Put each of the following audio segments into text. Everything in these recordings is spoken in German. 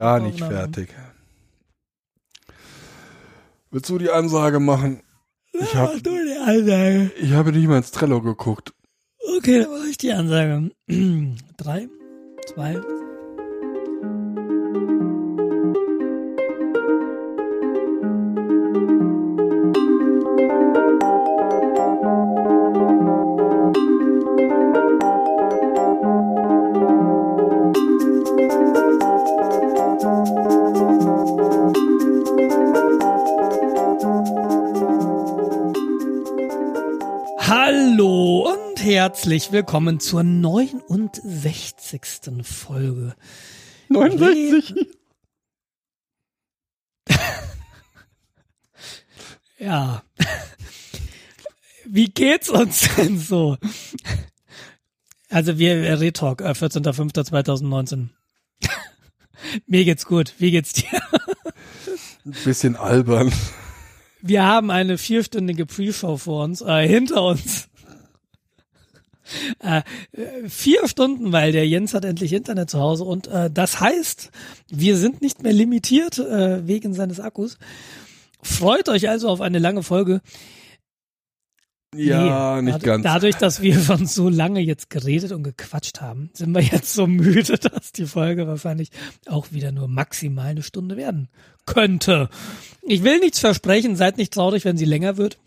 Gar nicht fertig. Willst du die Ansage machen? Ich habe ich habe nicht mal ins Trello geguckt. Okay, dann mache ich die Ansage. Drei, zwei. Herzlich willkommen zur 69. Folge. 69. Ja. Wie geht's uns denn so? Also wir Retalk, äh, 14.05.2019. Mir geht's gut. Wie geht's dir? Ein bisschen albern. Wir haben eine vierstündige Pre-Show vor uns, äh, hinter uns. Äh, äh, vier Stunden, weil der Jens hat endlich Internet zu Hause und äh, das heißt, wir sind nicht mehr limitiert äh, wegen seines Akkus. Freut euch also auf eine lange Folge. Ja, Nee, nicht ganz. Dadurch, dass wir schon so lange jetzt geredet und gequatscht haben, sind wir jetzt so müde, dass die Folge wahrscheinlich auch wieder nur maximal eine Stunde werden könnte. Ich will nichts versprechen, seid nicht traurig, wenn sie länger wird.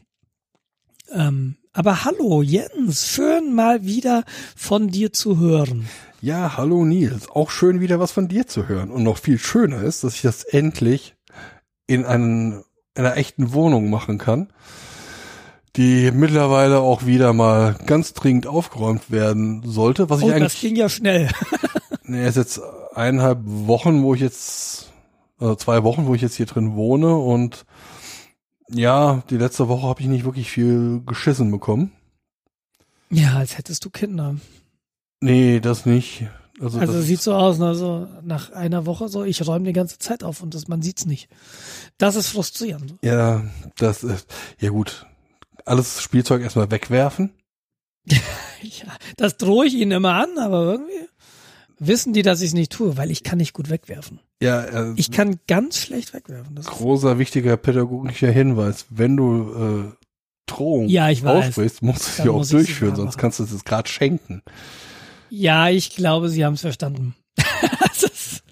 Ähm, aber hallo Jens, schön mal wieder von dir zu hören. Ja, hallo Nils. Auch schön wieder was von dir zu hören. Und noch viel schöner ist, dass ich das endlich in einen, einer echten Wohnung machen kann, die mittlerweile auch wieder mal ganz dringend aufgeräumt werden sollte. Was Oh, ich das eigentlich, ging ja schnell. nee, ist jetzt eineinhalb Wochen, wo ich jetzt, also zwei Wochen, wo ich jetzt hier drin wohne und ja, die letzte Woche habe ich nicht wirklich viel geschissen bekommen. Ja, als hättest du Kinder. Nee, das nicht. Also, Also das sieht so aus, ne, so nach einer Woche so, ich räume die ganze Zeit auf und das, man sieht's nicht. Das ist frustrierend. Ja, das ist, ja gut. Alles Spielzeug erstmal wegwerfen. Ja, das drohe ich ihnen immer an, aber irgendwie wissen die, dass ich es nicht tue, weil ich kann nicht gut wegwerfen. Ja, äh, Ich kann ganz schlecht wegwerfen. Das großer, wichtiger pädagogischer Hinweis. Wenn du äh, Drohung Ja, ich weiß. aussprichst, musst du sie auch durchführen, sonst kannst du es gerade schenken. ja, ich glaube, sie haben es verstanden. Ist,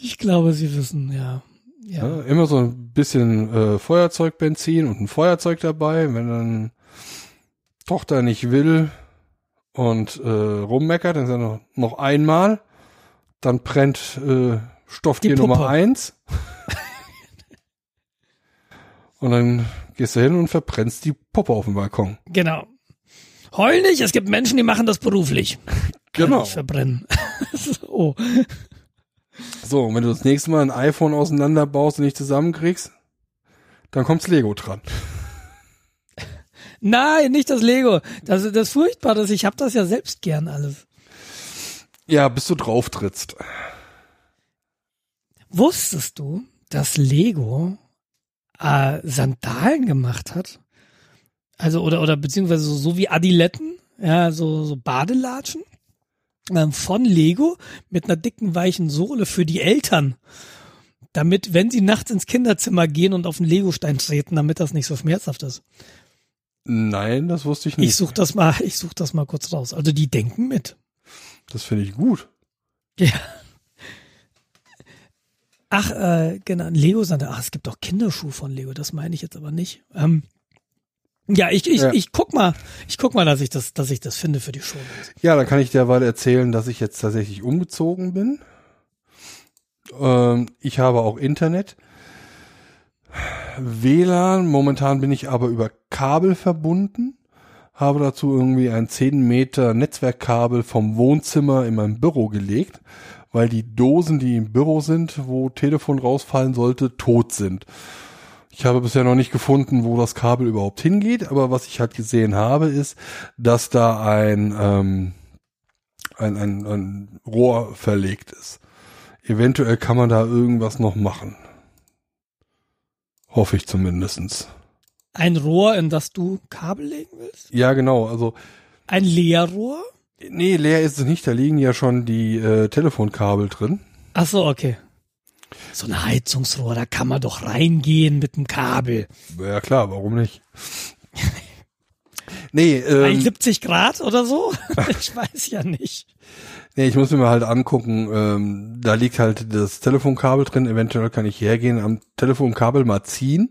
ich glaube, sie wissen, ja. Ja. Ja, immer so ein bisschen äh, Feuerzeugbenzin und ein Feuerzeug dabei. Wenn dann Tochter nicht will und äh, rummeckert, dann sagt er noch, noch einmal, dann brennt äh, Stofftier Nummer eins. und dann gehst du hin und verbrennst die Puppe auf dem Balkon. Genau. Heul nicht, es gibt Menschen, die machen das beruflich. Kann Genau. verbrennen. oh. So, und wenn du das nächste Mal ein iPhone auseinanderbaust und nicht zusammenkriegst, dann kommt's Lego dran. Nein, nicht das Lego. Das ist das ist, ich habe das ja selbst gern alles. Ja, bis du drauf trittst. Wusstest du, dass Lego äh, Sandalen gemacht hat? Also oder oder beziehungsweise so, so wie Adiletten, ja, so so Badelatschen ähm, von Lego mit einer dicken weichen Sohle für die Eltern, damit wenn sie nachts ins Kinderzimmer gehen und auf den Legostein treten, damit das nicht so schmerzhaft ist. Nein, das wusste ich nicht. Ich such das mal, ich such das mal kurz raus. Also die denken mit. das finde ich gut. Ja. Ach, äh, genau, Lego Sandalen. Ach, es gibt auch Kinderschuhe von Lego, das meine ich jetzt aber nicht. Ähm, ja, ich, ich, Ja. ich guck mal, ich guck mal, dass ich das, dass ich das finde für die Show. Ja, dann kann ich dir mal erzählen, dass ich jetzt tatsächlich umgezogen bin. Ähm, ich habe auch Internet. WLAN, momentan bin ich aber über Kabel verbunden. Habe dazu irgendwie ein 10 Meter Netzwerkkabel vom Wohnzimmer in mein Büro gelegt, weil die Dosen, die im Büro sind, wo Telefon rausfallen sollte, tot sind. Ich habe bisher noch nicht gefunden, wo das Kabel überhaupt hingeht, aber was ich halt gesehen habe, ist, dass da ein, ähm, ein, ein, ein Rohr verlegt ist. Eventuell kann man da irgendwas noch machen. Hoffe ich zumindestens. Ein Rohr, in das du Kabel legen willst? Ja, genau. Also, Ein Leerrohr? Nee, leer ist es nicht. Da liegen ja schon die äh, Telefonkabel drin. Ach so, okay. So ein Heizungsrohr, da kann man doch reingehen mit dem Kabel. Ja klar, warum nicht? nee, ähm, 70 Grad oder so? ich weiß ja nicht. nee, ich muss mir mal halt angucken, ähm, da liegt halt das Telefonkabel drin, eventuell kann ich hergehen, am Telefonkabel mal ziehen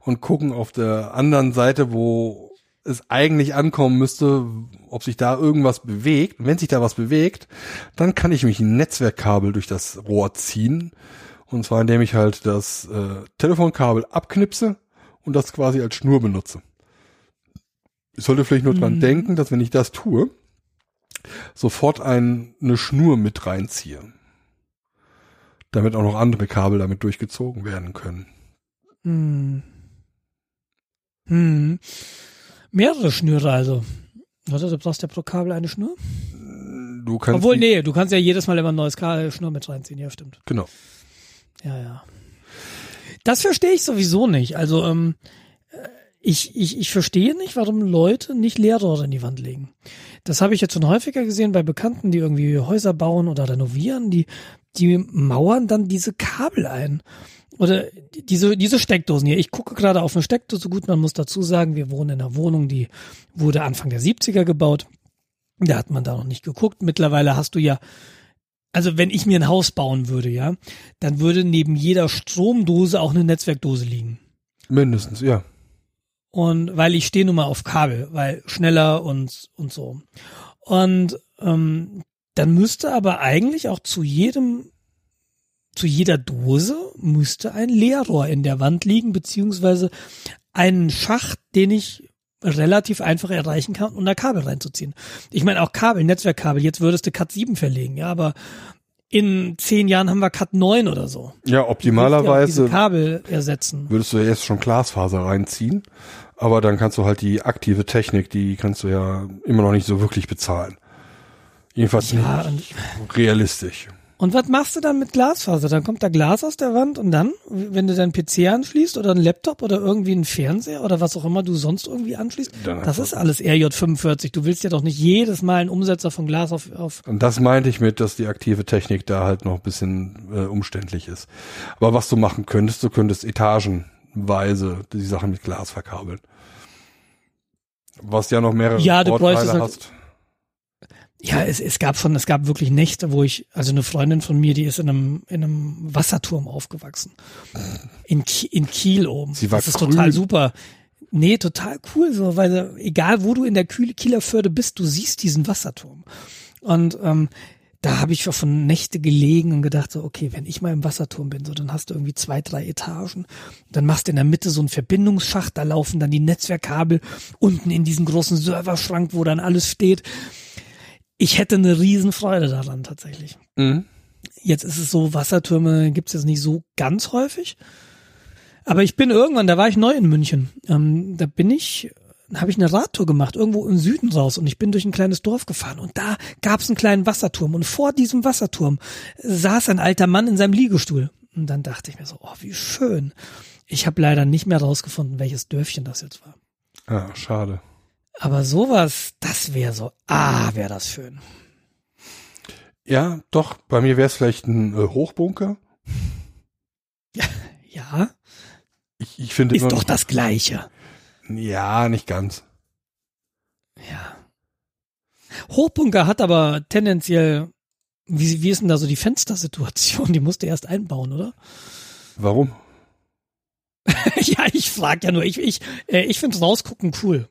und gucken auf der anderen Seite, wo es eigentlich ankommen müsste, ob sich da irgendwas bewegt. Und wenn sich da was bewegt, dann kann ich mich ein Netzwerkkabel durch das Rohr ziehen. Und zwar indem ich halt das äh, Telefonkabel abknipse und das quasi als Schnur benutze. Ich sollte vielleicht nur dran Mhm. denken, dass wenn ich das tue, sofort ein, eine Schnur mit reinziehe. Damit auch noch andere Kabel damit durchgezogen werden können. Hm. Hm. Mehrere Schnüre also. Warte, du brauchst ja pro Kabel eine Schnur? Du kannst Obwohl, nee, du kannst ja jedes Mal immer ein neues Kabel, Schnur mit reinziehen. Ja, stimmt. Genau. Ja, ja. Das verstehe ich sowieso nicht. Also, ähm, äh, ich, ich, ich verstehe nicht, warum Leute nicht Leerrohre in die Wand legen. Das habe ich jetzt schon häufiger gesehen bei Bekannten, die irgendwie Häuser bauen oder renovieren, die, die mauern dann diese Kabel ein. Oder diese, diese Steckdosen hier. Ich gucke gerade auf eine Steckdose. Gut, man muss dazu sagen, wir wohnen in einer Wohnung, die wurde Anfang der 70er gebaut. Da hat man da noch nicht geguckt. Mittlerweile hast du ja, also wenn ich mir ein Haus bauen würde, ja, dann würde neben jeder Stromdose auch eine Netzwerkdose liegen. Mindestens, ja. Und weil ich stehe nun mal auf Kabel, weil schneller und, und so. Und ähm, dann müsste aber eigentlich auch zu jedem, zu jeder Dose müsste ein Leerrohr in der Wand liegen, beziehungsweise einen Schacht, den ich relativ einfach erreichen kann, um da Kabel reinzuziehen. Ich meine auch Kabel, Netzwerkkabel, jetzt würdest du Cat 7 verlegen, ja, aber in zehn Jahren haben wir Cat 9 oder so. Ja, willst ja optimalerweise Kabel ersetzen. würdest du ja jetzt schon Glasfaser reinziehen, aber dann kannst du halt die aktive Technik, die kannst du ja immer noch nicht so wirklich bezahlen. Jedenfalls Ja, und nicht realistisch. Und was machst du dann mit Glasfaser? Dann kommt da Glas aus der Wand und dann, wenn du deinen PC anschließt oder einen Laptop oder irgendwie einen Fernseher oder was auch immer du sonst irgendwie anschließt, das ist alles RJ45. Du willst ja doch nicht jedes Mal einen Umsetzer von Glas auf, auf Und das meinte ich mit, dass die aktive Technik da halt noch ein bisschen äh, umständlich ist. Aber was du machen könntest, du könntest etagenweise die Sachen mit Glas verkabeln. Was ja noch mehrere Ja, du Vorteile halt- hast. Ja, es, es gab schon, es gab wirklich Nächte, wo ich, also eine Freundin von mir, die ist in einem, in einem Wasserturm aufgewachsen. In, in Kiel oben. Sie war das ist grün. total super. Nee, total cool, so, weil egal wo du in der Kieler Förde bist, du siehst diesen Wasserturm. Und ähm, da habe ich von Nächte gelegen und gedacht, so, okay, wenn ich mal im Wasserturm bin, so, dann hast du irgendwie zwei, drei Etagen. Dann machst du in der Mitte so einen Verbindungsschacht, da laufen dann die Netzwerkkabel unten in diesen großen Serverschrank, wo dann alles steht. Ich hätte eine Riesenfreude daran tatsächlich. Mhm. Jetzt ist es so, Wassertürme gibt's jetzt nicht so ganz häufig. Aber ich bin irgendwann, da war ich neu in München. Ähm, da bin ich, habe ich eine Radtour gemacht, irgendwo im Süden raus und ich bin durch ein kleines Dorf gefahren und da gab's einen kleinen Wasserturm und vor diesem Wasserturm saß ein alter Mann in seinem Liegestuhl. Und dann dachte ich mir so, oh, wie schön. Ich habe leider nicht mehr rausgefunden, welches Dörfchen das jetzt war. Ah, schade. Aber sowas, das wäre so, ah, wäre das schön. Ja, doch, bei mir wäre es vielleicht ein äh, Hochbunker. Ja, Ich, ich finde ist immer doch das Gleiche. Ja, nicht ganz. Ja. Hochbunker hat aber tendenziell, wie, wie ist denn da so die Fenstersituation? Die musst du erst einbauen, oder? Warum? ja, ich frag ja nur. Ich, ich, äh, ich finde rausgucken cool.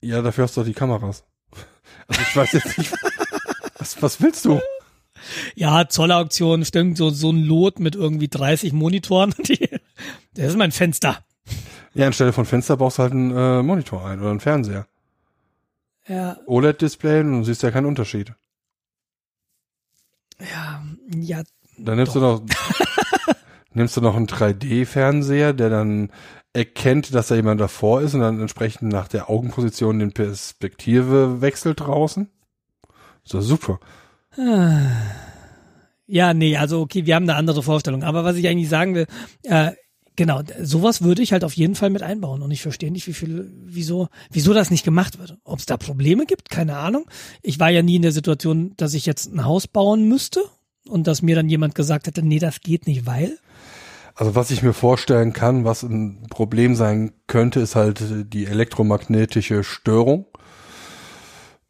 Ja, dafür hast du doch die Kameras. Also ich weiß jetzt nicht. was, was willst du? Ja, Zollauktion, stimmt, so, so ein Lot mit irgendwie 30 Monitoren. Die, das ist mein Fenster. Ja, anstelle von Fenster baust du halt einen äh, Monitor ein oder einen Fernseher. Ja, OLED-Display und du siehst ja keinen Unterschied. ja, ja. Dann nimmst du noch, nimmst du noch einen 3D-Fernseher, der dann erkennt, dass da jemand davor ist und dann entsprechend nach der Augenposition den Perspektive wechselt draußen. Ist doch super. Ja, nee, also okay, wir haben eine andere Vorstellung. Aber was ich eigentlich sagen will, äh, genau, sowas würde ich halt auf jeden Fall mit einbauen. Und ich verstehe nicht, wie viel, wieso, wieso das nicht gemacht wird. Ob es da Probleme gibt, keine Ahnung. Ich war ja nie in der Situation, dass ich jetzt ein Haus bauen müsste. und dass mir dann jemand gesagt hätte, nee, das geht nicht, weil? Also was ich mir vorstellen kann, was ein Problem sein könnte, ist halt die elektromagnetische Störung.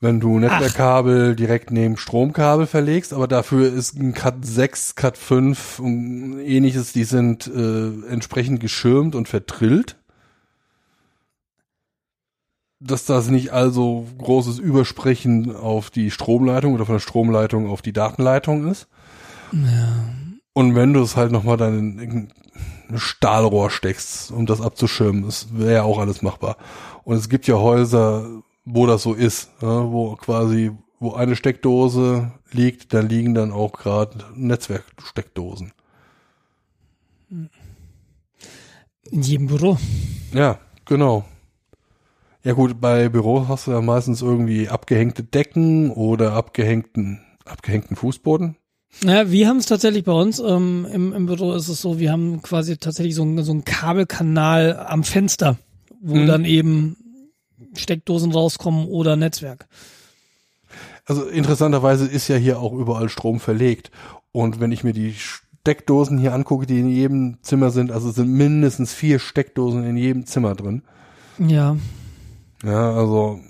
Wenn du Netzwerkkabel direkt neben Stromkabel verlegst, aber dafür ist ein Cat 6, Cat 5 und ähnliches, die sind äh, entsprechend geschirmt und vertrillt. Dass das nicht also großes Übersprechen auf die Stromleitung oder von der Stromleitung auf die Datenleitung ist. Ja. Und wenn du es halt nochmal dann in ein Stahlrohr steckst, um das abzuschirmen, das wäre ja auch alles machbar. Und es gibt ja Häuser, wo das so ist, ja, wo quasi, wo eine Steckdose liegt, da liegen dann auch gerade Netzwerksteckdosen. In jedem Büro. Ja, genau. Ja gut, bei Büros hast du ja meistens irgendwie abgehängte Decken oder abgehängten, abgehängten Fußboden. Ja, wir haben es tatsächlich bei uns ähm, im, im Büro ist es so, wir haben quasi tatsächlich so, ein, so einen Kabelkanal am Fenster, wo Mhm. dann eben Steckdosen rauskommen oder Netzwerk. Also interessanterweise ist ja hier auch überall Strom verlegt. Und wenn ich mir die Steckdosen hier angucke, die in jedem Zimmer sind, also sind mindestens vier Steckdosen in jedem Zimmer drin. Ja, Ja, also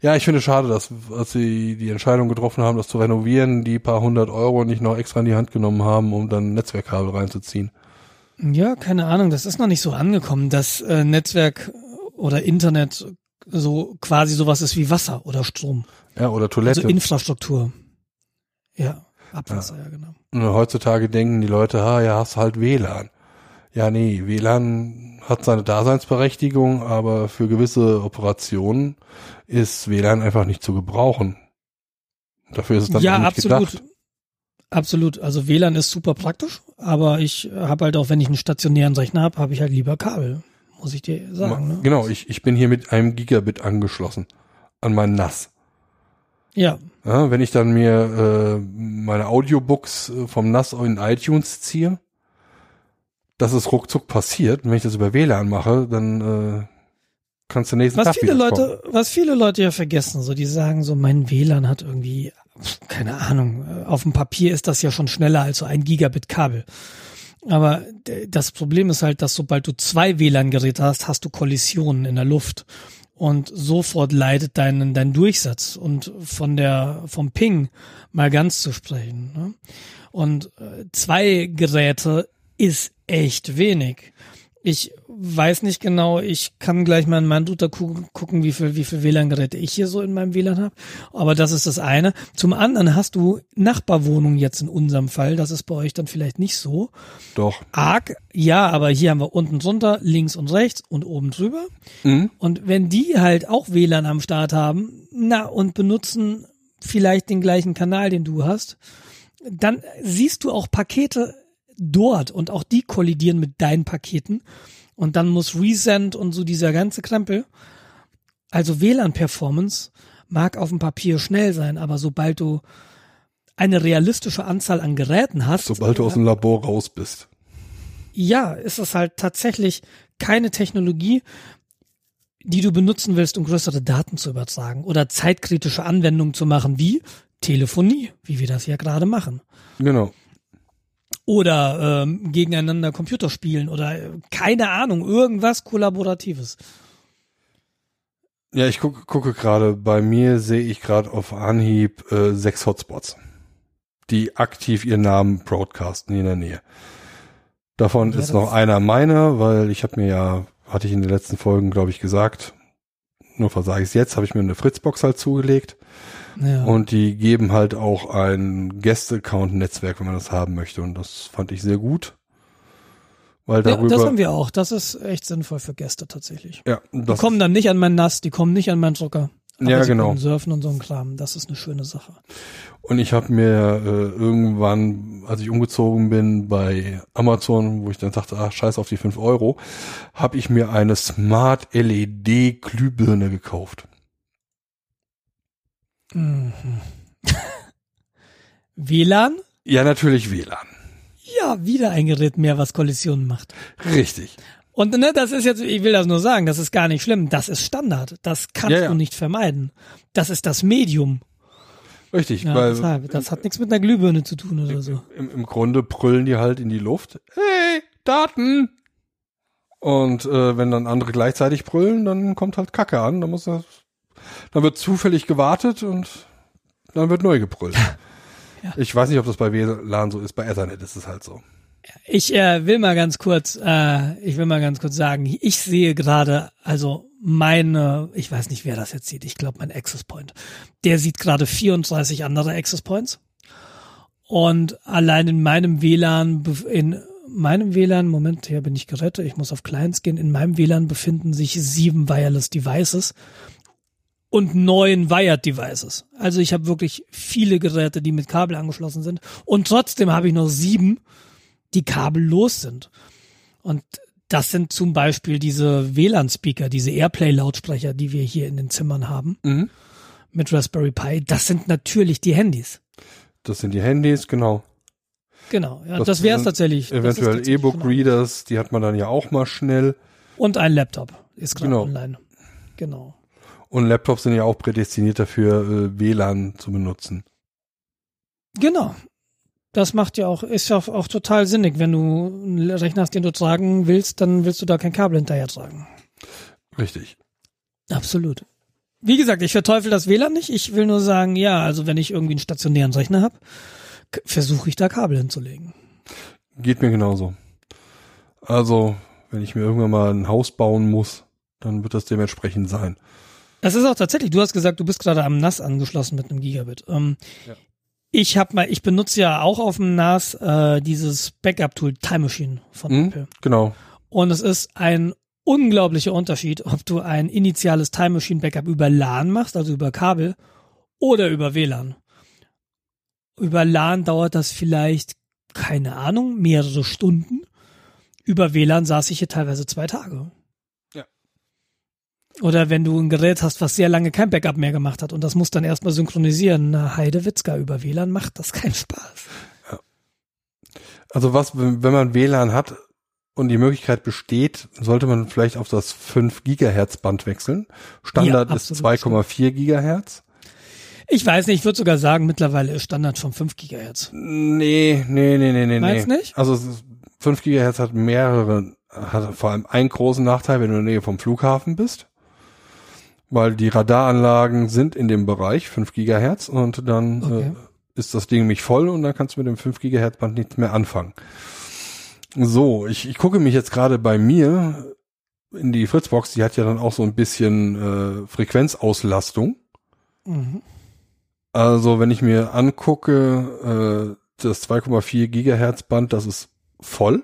ja, ich finde es schade, dass als sie die Entscheidung getroffen haben, das zu renovieren, die paar hundert Euro nicht noch extra in die Hand genommen haben, um dann Netzwerkkabel reinzuziehen. ja, keine Ahnung, das ist noch nicht so angekommen, dass äh, Netzwerk oder Internet so quasi sowas ist wie Wasser oder Strom. Ja, oder Toilette. Also Infrastruktur. Ja, Abwasser, ja, genau. Und heutzutage denken die Leute, ah, ja, hast halt WLAN. Ja, nee, WLAN hat seine Daseinsberechtigung, aber für gewisse Operationen ist WLAN einfach nicht zu gebrauchen. Dafür ist es dann ja, nicht absolut. gedacht. Absolut. Also WLAN ist super praktisch, aber ich habe halt auch, wenn ich einen stationären Rechner habe, habe ich halt lieber Kabel, muss ich dir sagen. Ne? Genau, ich, ich bin hier mit einem Gigabit angeschlossen an mein NAS. Ja, Ja, wenn ich dann mir äh, meine Audiobooks äh, vom NAS in iTunes ziehe, dass es ruckzuck passiert. Und wenn ich das über WLAN mache, dann äh, kannst du nächsten was Tag viele kommen. Leute, was viele Leute ja vergessen, so die sagen so, mein WLAN hat irgendwie, keine Ahnung, äh, auf dem Papier ist das ja schon schneller als so ein Gigabit Kabel. Aber d- das Problem ist halt, dass sobald du zwei WLAN-Geräte hast, hast du Kollisionen in der Luft. Und sofort leidet dein, dein Durchsatz und von der, vom Ping mal ganz zu sprechen. Ne? Und äh, zwei Geräte ist echt wenig. Ich weiß nicht genau, ich kann gleich mal in meinen Router gu gucken, wie viel, wie viel WLAN-Geräte ich hier so in meinem WLAN habe. Aber das ist das eine. Zum anderen hast du Nachbarwohnungen jetzt in unserem Fall. Das ist bei euch dann vielleicht nicht so Doch. arg. Ja, aber hier haben wir unten drunter, links und rechts und oben drüber. Mhm. Und wenn die halt auch WLAN am Start haben, na, und benutzen vielleicht den gleichen Kanal, den du hast, dann siehst du auch Pakete dort und auch die kollidieren mit deinen Paketen. Und dann muss Resend und so dieser ganze Krempel. Also WLAN-Performance mag auf dem Papier schnell sein, aber sobald du eine realistische Anzahl an Geräten hast, Sobald du aus dem Labor raus bist. ja, ist es halt tatsächlich keine Technologie, die du benutzen willst, um größere Daten zu übertragen oder zeitkritische Anwendungen zu machen, wie Telefonie, wie wir das ja gerade machen. Genau. Oder ähm, gegeneinander Computer spielen oder äh, keine Ahnung, irgendwas Kollaboratives. Ja, ich gucke, gucke gerade, bei mir sehe ich gerade auf Anhieb äh, sechs Hotspots, die aktiv ihren Namen broadcasten in der Nähe. Davon Ja, ist noch einer meiner, weil ich habe mir ja, hatte ich in den letzten Folgen, glaube ich, gesagt, nur versage ich es jetzt, habe ich mir eine Fritzbox halt zugelegt Ja. und die geben halt auch ein Guest-Account-Netzwerk, wenn man das haben möchte und das fand ich sehr gut, weil ja, darüber, das haben wir auch. Das ist echt sinnvoll für Gäste tatsächlich. ja, Die kommen dann nicht an mein NAS, die kommen nicht an meinen Drucker. Aber Ja, genau. surfen und so ein Kram. Das ist eine schöne Sache. Und ich habe mir äh, irgendwann, als ich umgezogen bin bei Amazon, wo ich dann dachte, ach scheiß auf die 5 Euro, habe ich mir eine Smart LED Glühbirne gekauft. Mhm. WLAN? Ja, natürlich WLAN. Ja, wieder ein Gerät mehr, was Kollisionen macht. Richtig. Und ne, das ist jetzt, ich will das nur sagen, das ist gar nicht schlimm. Das ist Standard. Das kannst Ja, ja. du nicht vermeiden. Das ist das Medium. Richtig, Ja, weil deshalb. Das hat nichts mit einer Glühbirne zu tun oder so. im, im Grunde brüllen die halt in die Luft. Hey, Daten! Und äh, wenn dann andere gleichzeitig brüllen, dann kommt halt Kacke an. Dann muss das, dann wird zufällig gewartet und dann wird neu gebrüllt. Ja. Ich weiß nicht, ob das bei WLAN so ist. Bei Ethernet ist es halt so. Ich äh, will mal ganz kurz, äh, ich will mal ganz kurz sagen, ich sehe gerade, also meine, ich weiß nicht, wer das jetzt sieht, ich glaube mein Access Point, der sieht gerade 34 andere Access Points. Und allein in meinem WLAN, in meinem WLAN, Moment, hier bin ich gerettet, ich muss auf Clients gehen, in meinem WLAN befinden sich sieben Wireless Devices und neun Wired Devices. Also ich habe wirklich viele Geräte, die mit Kabel angeschlossen sind. Und trotzdem habe ich noch sieben, die kabellos sind. Und das sind zum Beispiel diese WLAN-Speaker, diese Airplay-Lautsprecher, die wir hier in den Zimmern haben Mhm. mit Raspberry Pi. Das sind natürlich die Handys. Das sind die Handys, genau. Genau, ja, Das das, wäre es sind tatsächlich. Eventuell E-Book-Readers, die hat man dann ja auch mal schnell. Und ein Laptop ist gerade Genau. online. Genau. Und Laptops sind ja auch prädestiniert dafür, äh, WLAN zu benutzen. Genau. Das macht ja auch, ist ja auch, auch total sinnig. Wenn du einen Rechner hast, den du tragen willst, dann willst du da kein Kabel hinterher tragen. Richtig. Absolut. Wie gesagt, ich verteufel das WLAN nicht. Ich will nur sagen, ja, also wenn ich irgendwie einen stationären Rechner habe, versuche ich da Kabel hinzulegen. Geht mir genauso. Also, wenn ich mir irgendwann mal ein Haus bauen muss, dann wird das dementsprechend sein. Das ist auch tatsächlich, du hast gesagt, du bist gerade am NAS angeschlossen mit einem Gigabit. Ähm, Ja. Ich habe mal, ich benutze ja auch auf dem NAS äh, dieses Backup-Tool Time Machine von Hm? Apple. Genau. Und es ist ein unglaublicher Unterschied, ob du ein initiales Time Machine Backup über LAN machst, also über Kabel, oder über WLAN. Über LAN dauert das vielleicht, keine Ahnung, mehrere Stunden. Über WLAN saß ich hier teilweise zwei Tage. Ja. Oder wenn du ein Gerät hast, was sehr lange kein Backup mehr gemacht hat und das muss dann erstmal synchronisieren. Na, Heidewitzka, über WLAN macht das keinen Spaß. Also was, wenn man WLAN hat und die Möglichkeit besteht, sollte man vielleicht auf das 5 Gigahertz Band wechseln. Standard Ja, ist absolut, 2,4 Gigahertz. Ich weiß nicht, ich würde sogar sagen, mittlerweile ist Standard schon 5 Gigahertz. Nee, nee, nee, nee, nee. Meinst nee. nicht? Also es ist- 5 Gigahertz hat mehrere, hat vor allem einen großen Nachteil, wenn du in der Nähe vom Flughafen bist. Weil die Radaranlagen sind in dem Bereich 5 Gigahertz und dann Okay. äh, ist das Ding nämlich voll und dann kannst du mit dem 5 Gigahertz Band nichts mehr anfangen. So, ich, ich gucke mich jetzt gerade bei mir in die Fritzbox, die hat ja dann auch so ein bisschen äh, Frequenzauslastung. Mhm. Also wenn ich mir angucke, äh, das 2,4 Gigahertz Band, das ist voll.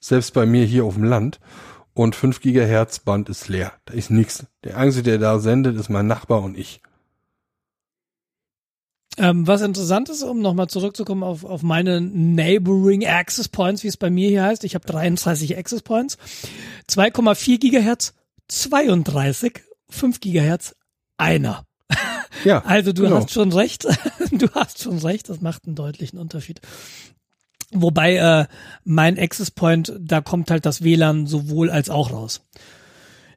Selbst bei mir hier auf dem Land. Und 5 Gigahertz Band ist leer. Da ist nichts. Der Einzige, der da sendet, ist mein Nachbar und ich. Ähm, was interessant ist, um nochmal zurückzukommen auf, auf meine Neighboring Access Points, wie es bei mir hier heißt. Ich habe 33 Access Points. 2,4 Gigahertz, 32, 5 Gigahertz, einer. Ja, Also du genau. hast schon recht. du hast schon recht. Das macht einen deutlichen Unterschied. Wobei äh, mein Access Point, da kommt halt das WLAN sowohl als auch raus.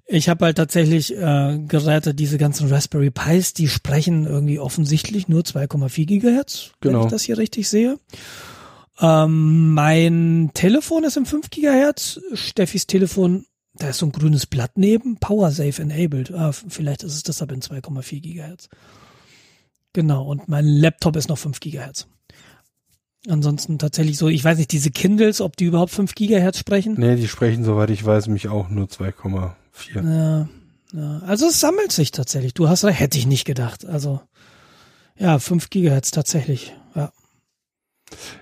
Ich habe halt tatsächlich äh, Geräte, diese ganzen Raspberry Pis, die sprechen irgendwie offensichtlich nur 2,4 Gigahertz, wenn Genau. ich das hier richtig sehe. Ähm, mein Telefon ist im 5 Gigahertz. Steffis Telefon, da ist so ein grünes Blatt neben, Power Safe enabled. Ah, vielleicht ist es deshalb in 2,4 Gigahertz. Genau, und mein Laptop ist noch 5 Gigahertz. Ansonsten tatsächlich so, ich weiß nicht, diese Kindles, ob die überhaupt 5 Gigahertz sprechen. Nee, die sprechen, soweit ich weiß, mich auch nur 2,4. Ja, ja, also es sammelt sich tatsächlich. Du hast hätte ich nicht gedacht. Also ja, 5 Gigahertz tatsächlich. Ja.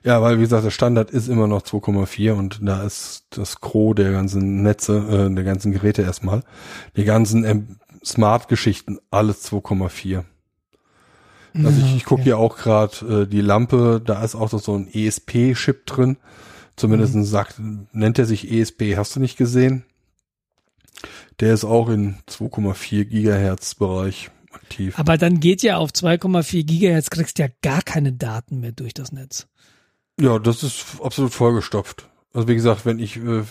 Ja, weil wie gesagt, der Standard ist immer noch 2,4 und da ist das Gros der ganzen Netze, äh, der ganzen Geräte erstmal. Die ganzen ähm, Smart-Geschichten, alles 2,4. Also ich, ich gucke Okay. hier auch gerade äh, die Lampe, da ist auch so ein ESP-Chip drin. Zumindest Mhm. sagt, nennt er sich ESP, hast du nicht gesehen? Der ist auch in 2,4 Gigahertz Bereich aktiv. Aber dann geht ja auf 2,4 Gigahertz, kriegst ja gar keine Daten mehr durch das Netz. Ja, das ist absolut vollgestopft. Also wie gesagt, wenn ich äh,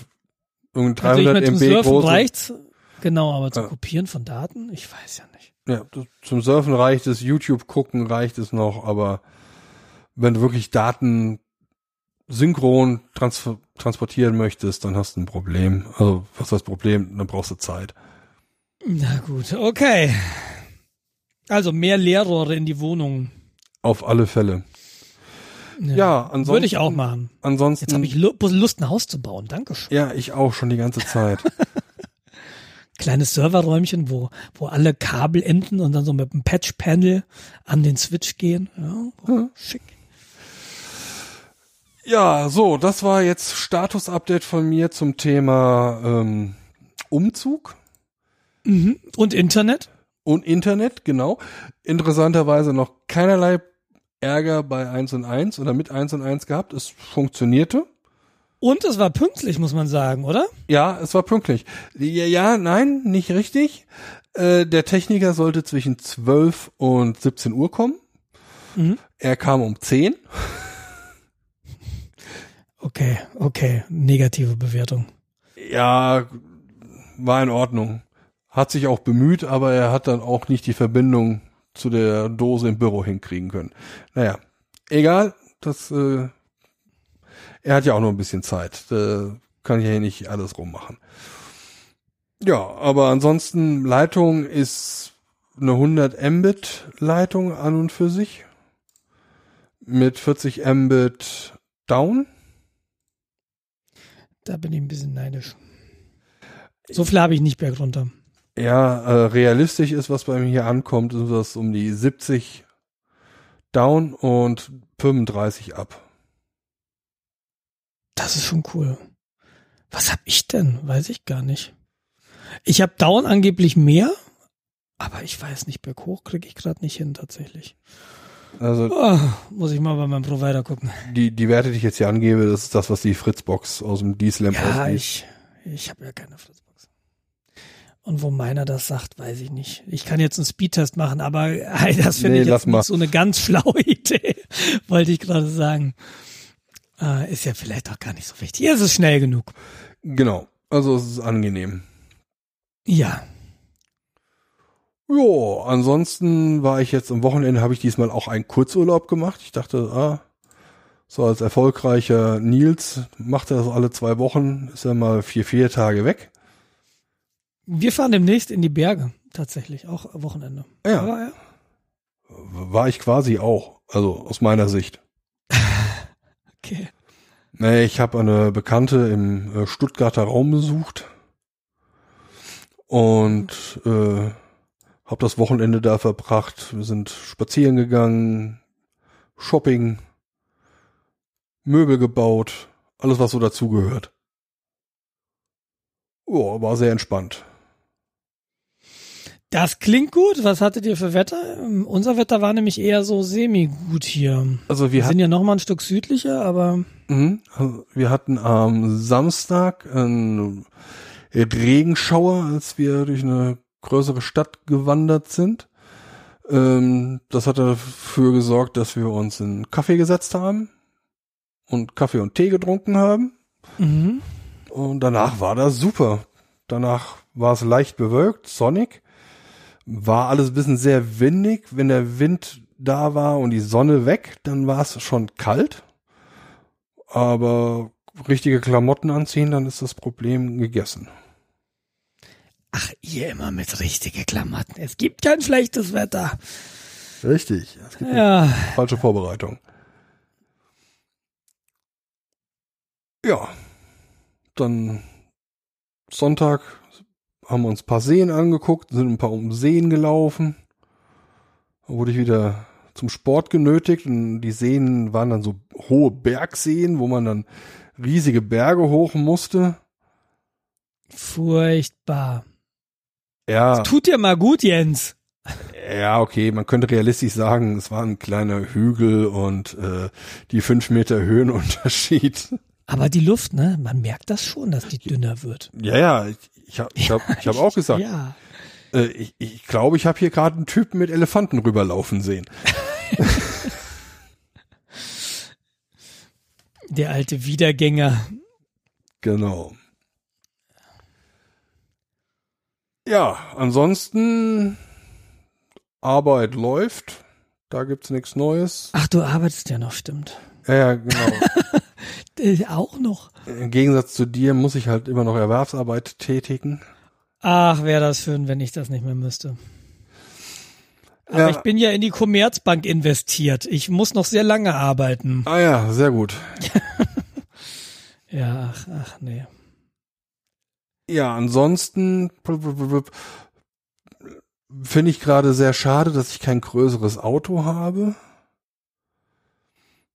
irgendein Also ich 300 meine, MB Surfen große, reicht's. Genau, aber zu Ja. kopieren von Daten, ich weiß ja nicht. Ja, zum Surfen reicht es, YouTube gucken reicht es noch, aber wenn du wirklich Daten synchron trans transportieren möchtest, dann hast du ein Problem. Also, was heißt Problem? Dann brauchst du Zeit. Na gut, okay. Also mehr Leerrohre in die Wohnung. Auf alle Fälle. Ja, ansonsten. Würde ich auch machen. Ansonsten. Jetzt habe ich Lu- Lust, ein Haus zu bauen. Dankeschön. ja, ich auch schon die ganze Zeit. Kleines Serverräumchen, wo, wo alle Kabel enden und dann so mit einem Patch-Panel an den Switch gehen. Ja, schick. ja, so, das war jetzt Status-Update von mir zum Thema ähm, Umzug. Mhm. Und Internet? und Internet, genau. Interessanterweise noch keinerlei Ärger bei 1 und 1 oder mit 1 und 1 gehabt. Es funktionierte. Und es war pünktlich, muss man sagen, oder? Ja, es war pünktlich. Ja, ja nein, nicht richtig. Äh, der Techniker sollte zwischen 12 und 17 Uhr kommen. Mhm. Er kam um 10. Okay, okay. Negative Bewertung. Ja, war in Ordnung. Hat sich auch bemüht, aber er hat dann auch nicht die Verbindung zu der Dose im Büro hinkriegen können. Naja, egal, das, äh, er hat ja auch noch ein bisschen Zeit. Da kann ich ja hier nicht alles rummachen. Ja, aber ansonsten Leitung ist eine 100 Mbit Leitung an und für sich. Mit 40 Mbit Down. Da bin ich ein bisschen neidisch. So viel habe ich nicht bergunter. Ja, äh, realistisch ist, was bei mir hier ankommt, ist das um die 70 down und 35 ab. Das ist schon cool. Was hab ich denn? Weiß ich gar nicht. Ich habe Down angeblich mehr, aber ich weiß nicht, berg hoch kriege ich gerade nicht hin tatsächlich. Also Oh, muss ich mal bei meinem Provider gucken. die, die Werte, die ich jetzt hier angebe, das ist das, was die Fritzbox aus dem D-Slam Ja, ausliest. ich, ich habe ja keine Fritzbox. Und wo meiner das sagt, weiß ich nicht. Ich kann jetzt einen Speedtest machen, aber hey, das finde Nee, ich jetzt nicht so eine ganz schlaue Idee, wollte ich gerade sagen. Äh, ist ja vielleicht auch gar nicht so wichtig. Hier ist es schnell genug. Genau. Also es ist angenehm. Ja. Jo, ansonsten war ich jetzt am Wochenende, habe ich diesmal auch einen Kurzurlaub gemacht. Ich dachte, ah, so als erfolgreicher Nils macht er das alle zwei Wochen, ist er mal vier, vier Tage weg. Wir fahren demnächst in die Berge, tatsächlich, auch Wochenende. Ja. Aber, ja. War ich quasi auch, also aus meiner Sicht. Okay. Nee, ich habe eine Bekannte im äh, Stuttgarter Raum besucht und äh, habe das Wochenende da verbracht. Wir sind spazieren gegangen, Shopping, Möbel gebaut, alles was so dazugehört. Ja, war sehr entspannt. Das klingt gut. Was hattet ihr für Wetter? Ähm, Unser Wetter war nämlich eher so semi-gut hier. Also wir Wir sind ja noch mal ein Stück südlicher, aber Mhm. Also Wir hatten am Samstag einen Regenschauer, als wir durch eine größere Stadt gewandert sind. Ähm, das hat dafür gesorgt, dass wir uns in Kaffee gesetzt haben und Kaffee und Tee getrunken haben. mhm. Und danach war das super. Danach war es leicht bewölkt, sonnig. War alles ein bisschen sehr windig. Wenn der Wind da war und die Sonne weg, dann war es schon kalt. Aber richtige Klamotten anziehen, dann ist das Problem gegessen. Ach, ihr immer mit richtige Klamotten. Es gibt kein schlechtes Wetter. Richtig. Es gibt Ja, falsche Vorbereitung. Ja. Dann Sonntag haben wir uns ein paar Seen angeguckt, sind ein paar um Seen gelaufen. Da wurde ich wieder zum Sport genötigt und die Seen waren dann so hohe Bergseen, wo man dann riesige Berge hoch musste. furchtbar. Ja, Tut dir mal gut, Jens. ja, okay, man könnte realistisch sagen, es war ein kleiner Hügel und äh, die fünf Meter Höhenunterschied. Aber die Luft, ne? Man merkt das schon, dass die dünner wird. Ja, ja, ich, ich habe ich hab, ich hab auch gesagt, Ja. äh, ich, ich glaube, ich habe hier gerade einen Typen mit Elefanten rüberlaufen sehen. Der alte Wiedergänger. Genau. Ja, ansonsten Arbeit läuft. Da gibt's nichts Neues. Ach, du arbeitest ja noch, stimmt. Ja, ja, genau. Äh, auch noch. Im Gegensatz zu dir muss ich halt immer noch Erwerbsarbeit tätigen. Ach, wäre das schön, wenn ich das nicht mehr müsste. Aber Ja. ich bin ja in die Commerzbank investiert. Ich muss noch sehr lange arbeiten. Ah ja, sehr gut. Ja, ach, ach nee. Ja, ansonsten finde ich gerade sehr schade, dass ich kein größeres Auto habe.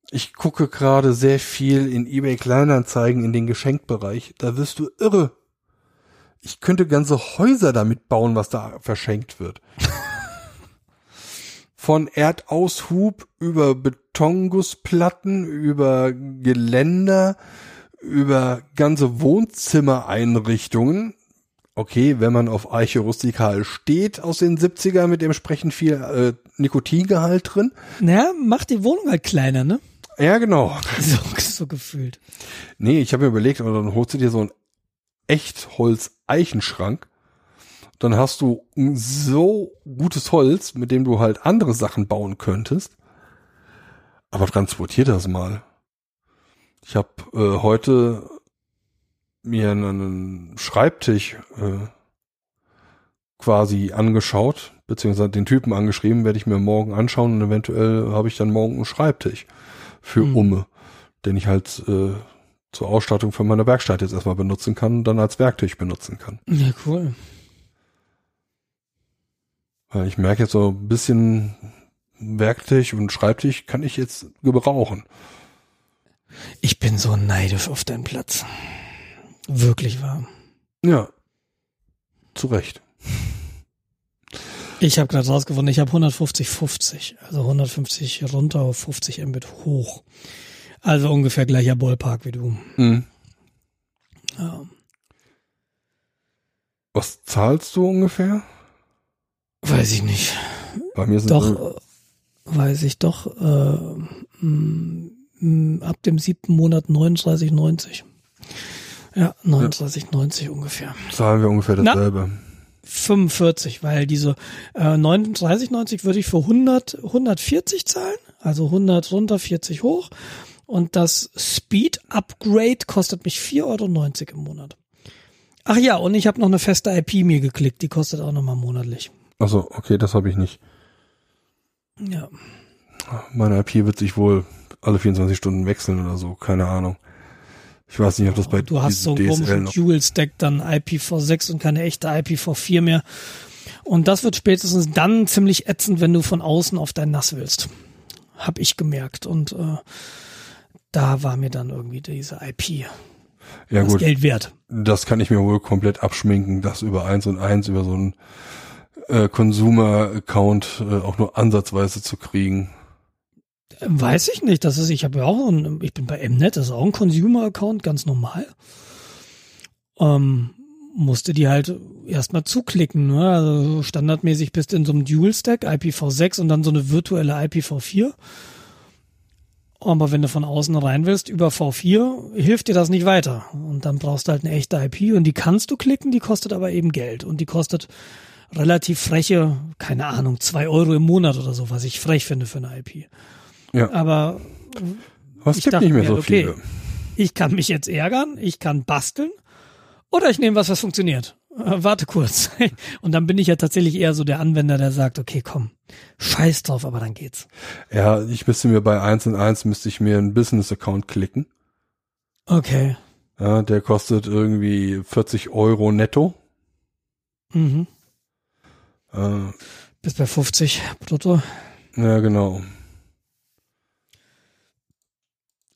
Ich gucke gerade sehr viel in eBay Kleinanzeigen in den Geschenkbereich. Da wirst du irre. Ich könnte ganze Häuser damit bauen, was da verschenkt wird. Von Erdaushub über Betongussplatten, über Geländer, über ganze Wohnzimmereinrichtungen. Okay, wenn man auf Eiche rustikal steht aus den 70er mit entsprechend viel äh, Nikotingehalt drin. Naja, macht die Wohnung halt kleiner, ne? Ja, genau. So, so gefühlt. Nee, ich habe mir überlegt, aber dann holst du dir so einen Echtholz-Eichenschrank. Dann hast du ein so gutes Holz, mit dem du halt andere Sachen bauen könntest. Aber transportier das mal. Ich habe äh, heute mir einen Schreibtisch äh, quasi angeschaut, beziehungsweise den Typen angeschrieben, werde ich mir morgen anschauen und eventuell habe ich dann morgen einen Schreibtisch für Hm. Umme, den ich halt äh, zur Ausstattung von meiner Werkstatt jetzt erstmal benutzen kann und dann als Werktisch benutzen kann. Ja, cool. Weil ich merke jetzt so ein bisschen Werktisch und Schreibtisch kann ich jetzt gebrauchen. Ich bin so neidisch auf deinen Platz. Wirklich wahr. Ja. Zu Recht. Ich habe gerade rausgefunden, ich habe 150, 50. Also 150 runter auf 50 Mbit hoch. Also ungefähr gleicher Ballpark wie du. Mhm. Ja. Was zahlst du ungefähr? Weiß ich nicht. Bei mir sind Doch, äh, weiß ich doch. Äh, mm, mm, ab dem siebten Monat 39,90. Ja, 39,90 ungefähr. zahlen wir ungefähr Na? Dasselbe. 45, weil diese äh, 39,90 würde ich für 100, 140 zahlen, also 100 runter, 40 hoch. Und das Speed Upgrade kostet mich 4,90 Euro im Monat. Ach ja, und ich habe noch eine feste IP mir geklickt, die kostet auch nochmal monatlich. Also okay, das habe ich nicht. Ja. Meine IP wird sich wohl alle 24 Stunden wechseln oder so, keine Ahnung. Ich weiß nicht, ob das bei Du hast so einen komischen. Dual-Stack, dann IPv6 und keine echte IPv4 mehr. Und das wird spätestens dann ziemlich ätzend, wenn du von außen auf dein NAS willst. Hab ich gemerkt. Und äh, da war mir dann irgendwie diese IP Ja das gut, Geld wert. das kann ich mir wohl komplett abschminken, das über eins und eins über so einen äh, Consumer-Account äh, auch nur ansatzweise zu kriegen. Weiß ich nicht. Das ist, ich habe ja auch, ein, ich bin bei Mnet, das ist auch ein Consumer-Account, ganz normal. Ähm, musste die halt erstmal zuklicken. Ne? Also standardmäßig bist du in so einem Dual-Stack, IPv6 und dann so eine virtuelle IPv4. Aber wenn du von außen rein willst, über V4, hilft dir das nicht weiter. Und dann brauchst du halt eine echte IP und die kannst du klicken, die kostet aber eben Geld. Und die kostet relativ freche, keine Ahnung, zwei Euro im Monat oder so, was ich frech finde für eine IP. Ja. Aber Was Ich gibt nicht mehr mir, so okay. viele. ich kann mich jetzt ärgern, ich kann basteln oder ich nehme was, was funktioniert. Äh, warte kurz. Und dann bin ich ja tatsächlich eher so der Anwender, der sagt, okay, komm, scheiß drauf, aber dann geht's. Ja, ich müsste mir bei eins und eins müsste ich mir einen Business-Account klicken. Okay. Ja, der kostet irgendwie 40 Euro netto. Mhm. Äh, Bis bei 50 brutto. ja, genau. Und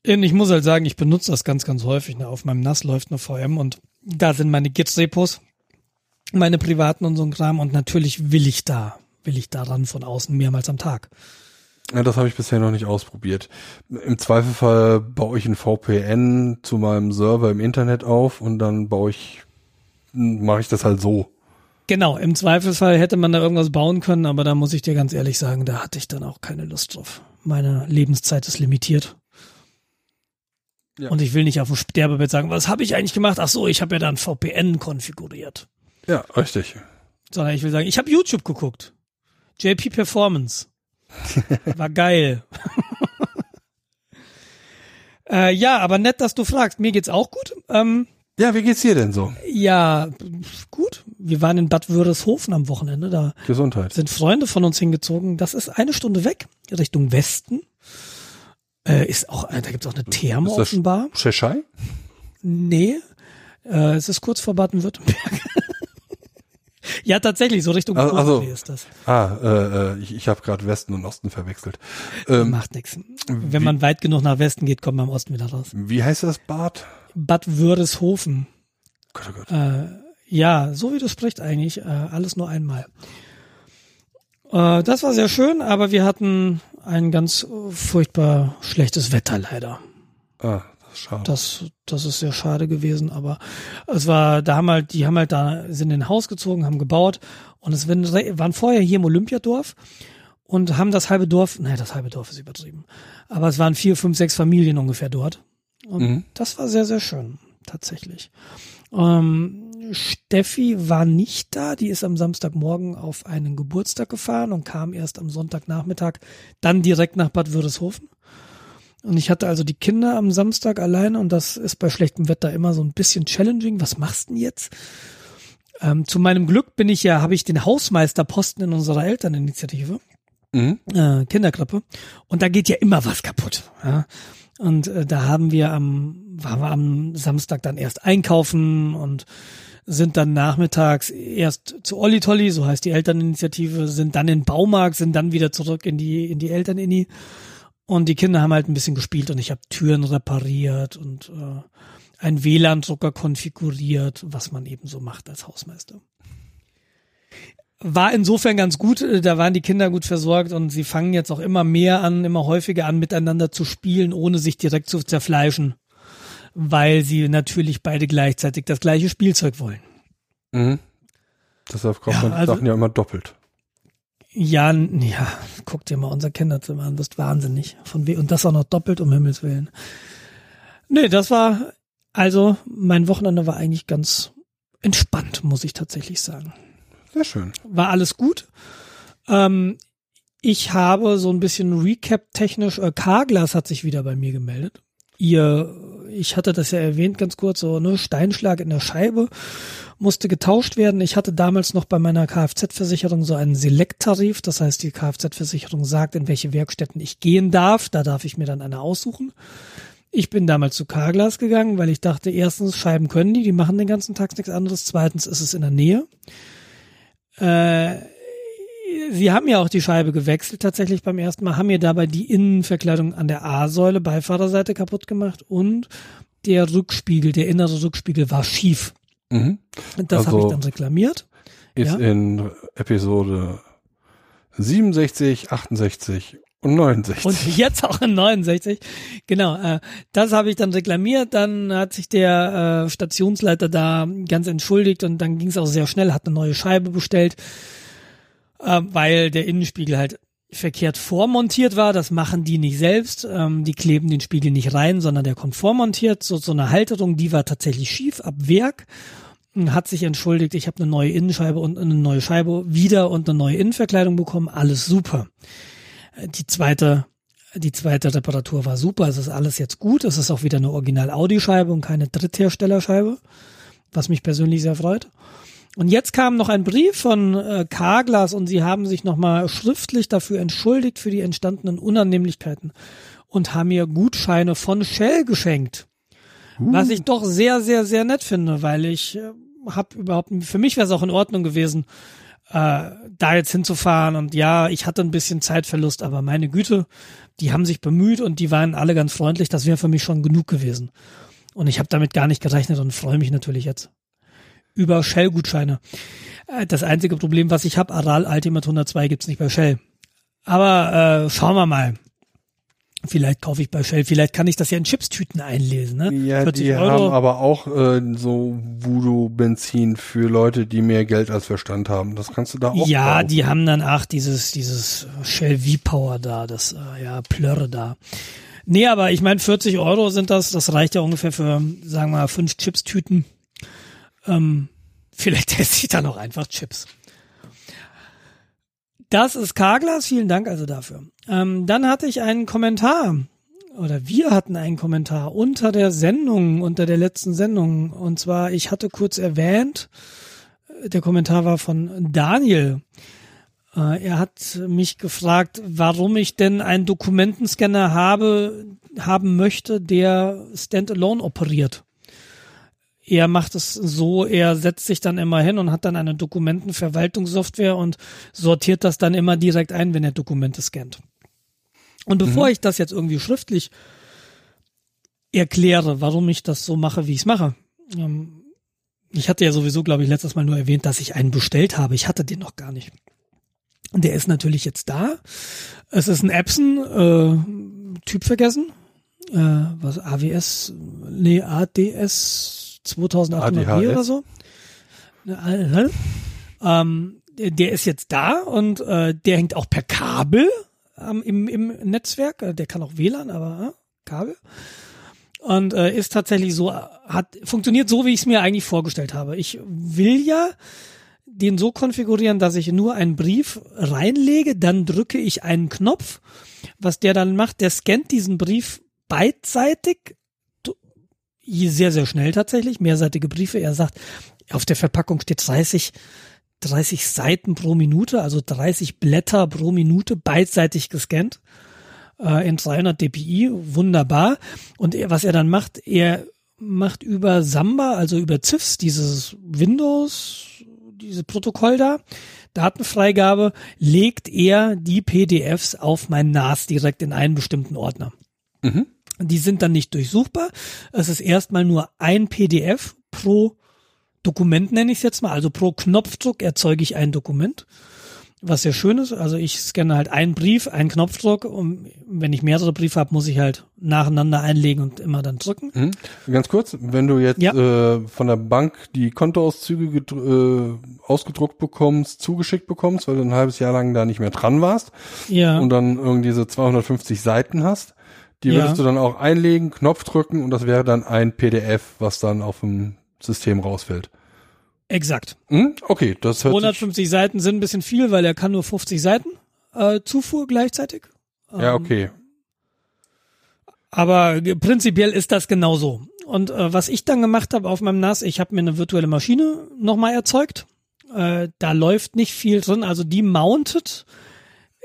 ich muss halt sagen, ich benutze das ganz, ganz häufig. Ne? Auf meinem NAS läuft eine VM und da sind meine Git-Repos, meine privaten und so ein Kram. Und natürlich will ich da, will ich daran von außen mehrmals am Tag. Ja, das habe ich bisher noch nicht ausprobiert. Im Zweifelfall baue ich ein VPN zu meinem Server im Internet auf und dann baue ich, mache ich das halt so. Genau, im Zweifelsfall hätte man da irgendwas bauen können, aber da muss ich dir ganz ehrlich sagen, da hatte ich dann auch keine Lust drauf. Meine Lebenszeit ist limitiert. Ja. Und ich will nicht auf dem Sterbebett sagen, was habe ich eigentlich gemacht? Ach so, ich habe ja dann VPN konfiguriert. Ja, richtig. sondern ich will sagen, ich habe YouTube geguckt. JP Performance. War geil. äh, ja, aber nett, dass du fragst. Mir geht's auch gut. Ähm, Ja, wie geht's dir denn so? ja, gut. Wir waren in Bad Wörishofen am Wochenende. Da Gesundheit. sind Freunde von uns hingezogen. Das ist eine Stunde weg, Richtung Westen. Äh, ist auch, äh, da gibt's auch eine Therme Ist das- offenbar. Cheshire? Nee, äh, es ist kurz vor Baden-Württemberg. ja, tatsächlich, so Richtung Also- also- Bodensee ist das. Ah, äh, äh, ich, ich habe gerade Westen und Osten verwechselt. Ähm, Macht nix. Wenn man weit genug nach Westen geht, kommt man am Osten wieder raus. wie heißt das Bad? Bad Wörishofen. Gott, oh Gott. Äh, ja, so wie du sprichst eigentlich, äh, alles nur einmal. Äh, das war sehr schön, aber wir hatten ein ganz furchtbar schlechtes Wetter leider. Ah, das ist schade. Das, das ist sehr schade gewesen, aber es war, da haben halt, die haben halt da, sind in ein Haus gezogen, haben gebaut und es waren, waren vorher hier im Olympiadorf und haben das halbe Dorf, naja, das halbe Dorf ist übertrieben, aber es waren vier, fünf, sechs Familien ungefähr dort. Und Mhm. das war sehr, sehr schön, tatsächlich. Ähm, Steffi war nicht da, die ist am Samstagmorgen auf einen Geburtstag gefahren und kam erst am Sonntagnachmittag dann direkt nach Bad Würishofen. Und ich hatte also die Kinder am Samstag alleine und das ist bei schlechtem Wetter immer so ein bisschen challenging. Was machst du denn jetzt? Ähm, zu meinem Glück bin ich ja, habe ich den Hausmeisterposten in unserer Elterninitiative, Mhm. äh, Kinderkrippe. Und da geht ja immer was kaputt. Ja? Und äh, da haben wir am, waren wir am Samstag dann erst einkaufen und sind dann nachmittags erst zu Olli Tolli, so heißt die Elterninitiative, sind dann in Baumarkt, sind dann wieder zurück in die, in die Elternini. Und die Kinder haben halt ein bisschen gespielt und ich habe Türen repariert und äh, einen WLAN-Drucker konfiguriert, was man eben so macht als Hausmeister. War insofern ganz gut, äh, da waren die Kinder gut versorgt und sie fangen jetzt auch immer mehr an, immer häufiger an, miteinander zu spielen, ohne sich direkt zu zerfleischen, weil sie natürlich beide gleichzeitig das gleiche Spielzeug wollen. Mhm. Deshalb kauft Ja, man also- Sachen ja immer doppelt. Ja, ja, guck dir mal unser Kinderzimmer an, bist wahnsinnig. Von we und das auch noch doppelt, um Himmels Willen. Nee, das war, also, mein Wochenende war eigentlich ganz entspannt, muss ich tatsächlich sagen. Sehr schön. War alles gut. Ähm, ich habe so ein bisschen Recap-technisch, äh, Carglass hat sich wieder bei mir gemeldet. Ihr, ich hatte das ja erwähnt ganz kurz, so, ne, Steinschlag in der Scheibe musste getauscht werden. Ich hatte damals noch bei meiner Kfz-Versicherung so einen Select-Tarif. Das heißt, die Kfz-Versicherung sagt, in welche Werkstätten ich gehen darf. Da darf ich mir dann eine aussuchen. Ich bin damals zu Carglass gegangen, weil ich dachte, erstens, Scheiben können die, die machen den ganzen Tag nichts anderes. Zweitens ist es in der Nähe. Äh, sie haben ja auch die Scheibe gewechselt tatsächlich beim ersten Mal, haben mir dabei die Innenverkleidung an der A-Säule Beifahrerseite kaputt gemacht und der Rückspiegel, der innere Rückspiegel war schief. Mhm. Und das habe Also- ich dann reklamiert. Ist Ja. in Episode 67, 68 und 69. Und jetzt auch in 69. Genau, äh, das habe ich dann reklamiert. Dann hat sich der äh, Stationsleiter da ganz entschuldigt und dann ging es auch sehr schnell, hat eine neue Scheibe bestellt, äh, weil der Innenspiegel halt verkehrt vormontiert war. Das machen die nicht selbst. Ähm, die kleben den Spiegel nicht rein, sondern der kommt vormontiert. So, so eine Halterung, die war tatsächlich schief ab Werk. Hat sich entschuldigt, ich habe eine neue Innenscheibe und eine neue Scheibe wieder und eine neue Innenverkleidung bekommen. Alles super. Die zweite, die zweite Reparatur war super. Es ist alles jetzt gut. Es ist auch wieder eine Original Audi Scheibe und keine Drittherstellerscheibe, was mich persönlich sehr freut. Und jetzt kam noch ein Brief von äh, Carglass und sie haben sich nochmal schriftlich dafür entschuldigt für die entstandenen Unannehmlichkeiten und haben mir Gutscheine von Shell geschenkt. Was ich doch sehr, sehr, sehr nett finde, weil ich äh, habe überhaupt, für mich wäre es auch in Ordnung gewesen, äh, da jetzt hinzufahren und ja, ich hatte ein bisschen Zeitverlust, aber meine Güte, die haben sich bemüht und die waren alle ganz freundlich, das wäre für mich schon genug gewesen. Und ich habe damit gar nicht gerechnet und freue mich natürlich jetzt über Shell-Gutscheine. Äh, das einzige Problem, was ich habe, Aral Ultimate 102 gibt's nicht bei Shell. Aber äh, schauen wir mal. Vielleicht kaufe ich bei Shell, vielleicht kann ich das ja in Chipstüten einlesen. Ne? Ja, 40 die Euro. haben aber auch äh, so Voodoo-Benzin für Leute, die mehr Geld als Verstand haben. Das kannst du da auch Ja, kaufen. die haben dann ach dieses dieses Shell V-Power da, das äh, ja Plörre da. Nee, aber ich meine 40 Euro sind das, das reicht ja ungefähr für, sagen wir mal, fünf Chipstüten. Ähm, vielleicht esse ich dann auch einfach Chips. Das ist Karglas, vielen Dank also dafür. Ähm, dann hatte ich einen Kommentar oder wir hatten einen Kommentar unter der Sendung, unter der letzten Sendung. Und zwar, ich hatte kurz erwähnt, der Kommentar war von Daniel. Äh, er hat mich gefragt, warum ich denn einen Dokumentenscanner habe, haben möchte, der standalone operiert. Er macht es so, er setzt sich dann immer hin und hat dann eine Dokumentenverwaltungssoftware und sortiert das dann immer direkt ein, wenn er Dokumente scannt. Und bevor mhm. ich das jetzt irgendwie schriftlich erkläre, warum ich das so mache, wie ich es mache, ähm, ich hatte ja sowieso, glaube ich, letztes Mal nur erwähnt, dass ich einen bestellt habe. Ich hatte den noch gar nicht. Und der ist natürlich jetzt da. Es ist ein Epson, äh, Typ vergessen. Äh, was AWS, nee, ADS 2800 oder so. Äh, ähm, der ist jetzt da und äh, der hängt auch per Kabel ähm, im, im Netzwerk. Äh, der kann auch WLAN, aber äh, Kabel. Und äh, ist tatsächlich so, hat funktioniert so, wie ich es mir eigentlich vorgestellt habe. Ich will ja den so konfigurieren, dass ich nur einen Brief reinlege, dann drücke ich einen Knopf. Was der dann macht, der scannt diesen Brief beidseitig, sehr, sehr schnell tatsächlich, mehrseitige Briefe. Er sagt, auf der Verpackung steht 30 30 Seiten pro Minute, also 30 Blätter pro Minute beidseitig gescannt äh, in 300 dpi, wunderbar. Und er, was er dann macht, er macht über Samba, also über CIFS, dieses Windows, diese Protokoll da, Datenfreigabe, legt er die PDFs auf mein NAS direkt in einen bestimmten Ordner. Mhm. Die sind dann nicht durchsuchbar. Es ist erstmal nur ein PDF pro Dokument nenne ich es jetzt mal. Also pro Knopfdruck erzeuge ich ein Dokument. Was sehr schön ist. Also ich scanne halt einen Brief, einen Knopfdruck und wenn ich mehrere Briefe habe, muss ich halt nacheinander einlegen und immer dann drücken. Mhm. Ganz kurz, wenn du jetzt ja. äh, von der Bank die Kontoauszüge äh, ausgedruckt bekommst, zugeschickt bekommst, weil du ein halbes Jahr lang da nicht mehr dran warst ja. und dann irgendwie diese 250 Seiten hast, die würdest ja. du dann auch einlegen, Knopf drücken und das wäre dann ein PDF, was dann auf dem System rausfällt. Exakt. Hm? Okay, das hört 150 Seiten sind ein bisschen viel, weil er kann nur 50 Seiten äh, Zufuhr gleichzeitig. Ja, ähm, okay. Aber prinzipiell ist das genauso. Und äh, was ich dann gemacht habe auf meinem NAS, ich habe mir eine virtuelle Maschine nochmal erzeugt. Äh, da läuft nicht viel drin, also die mountet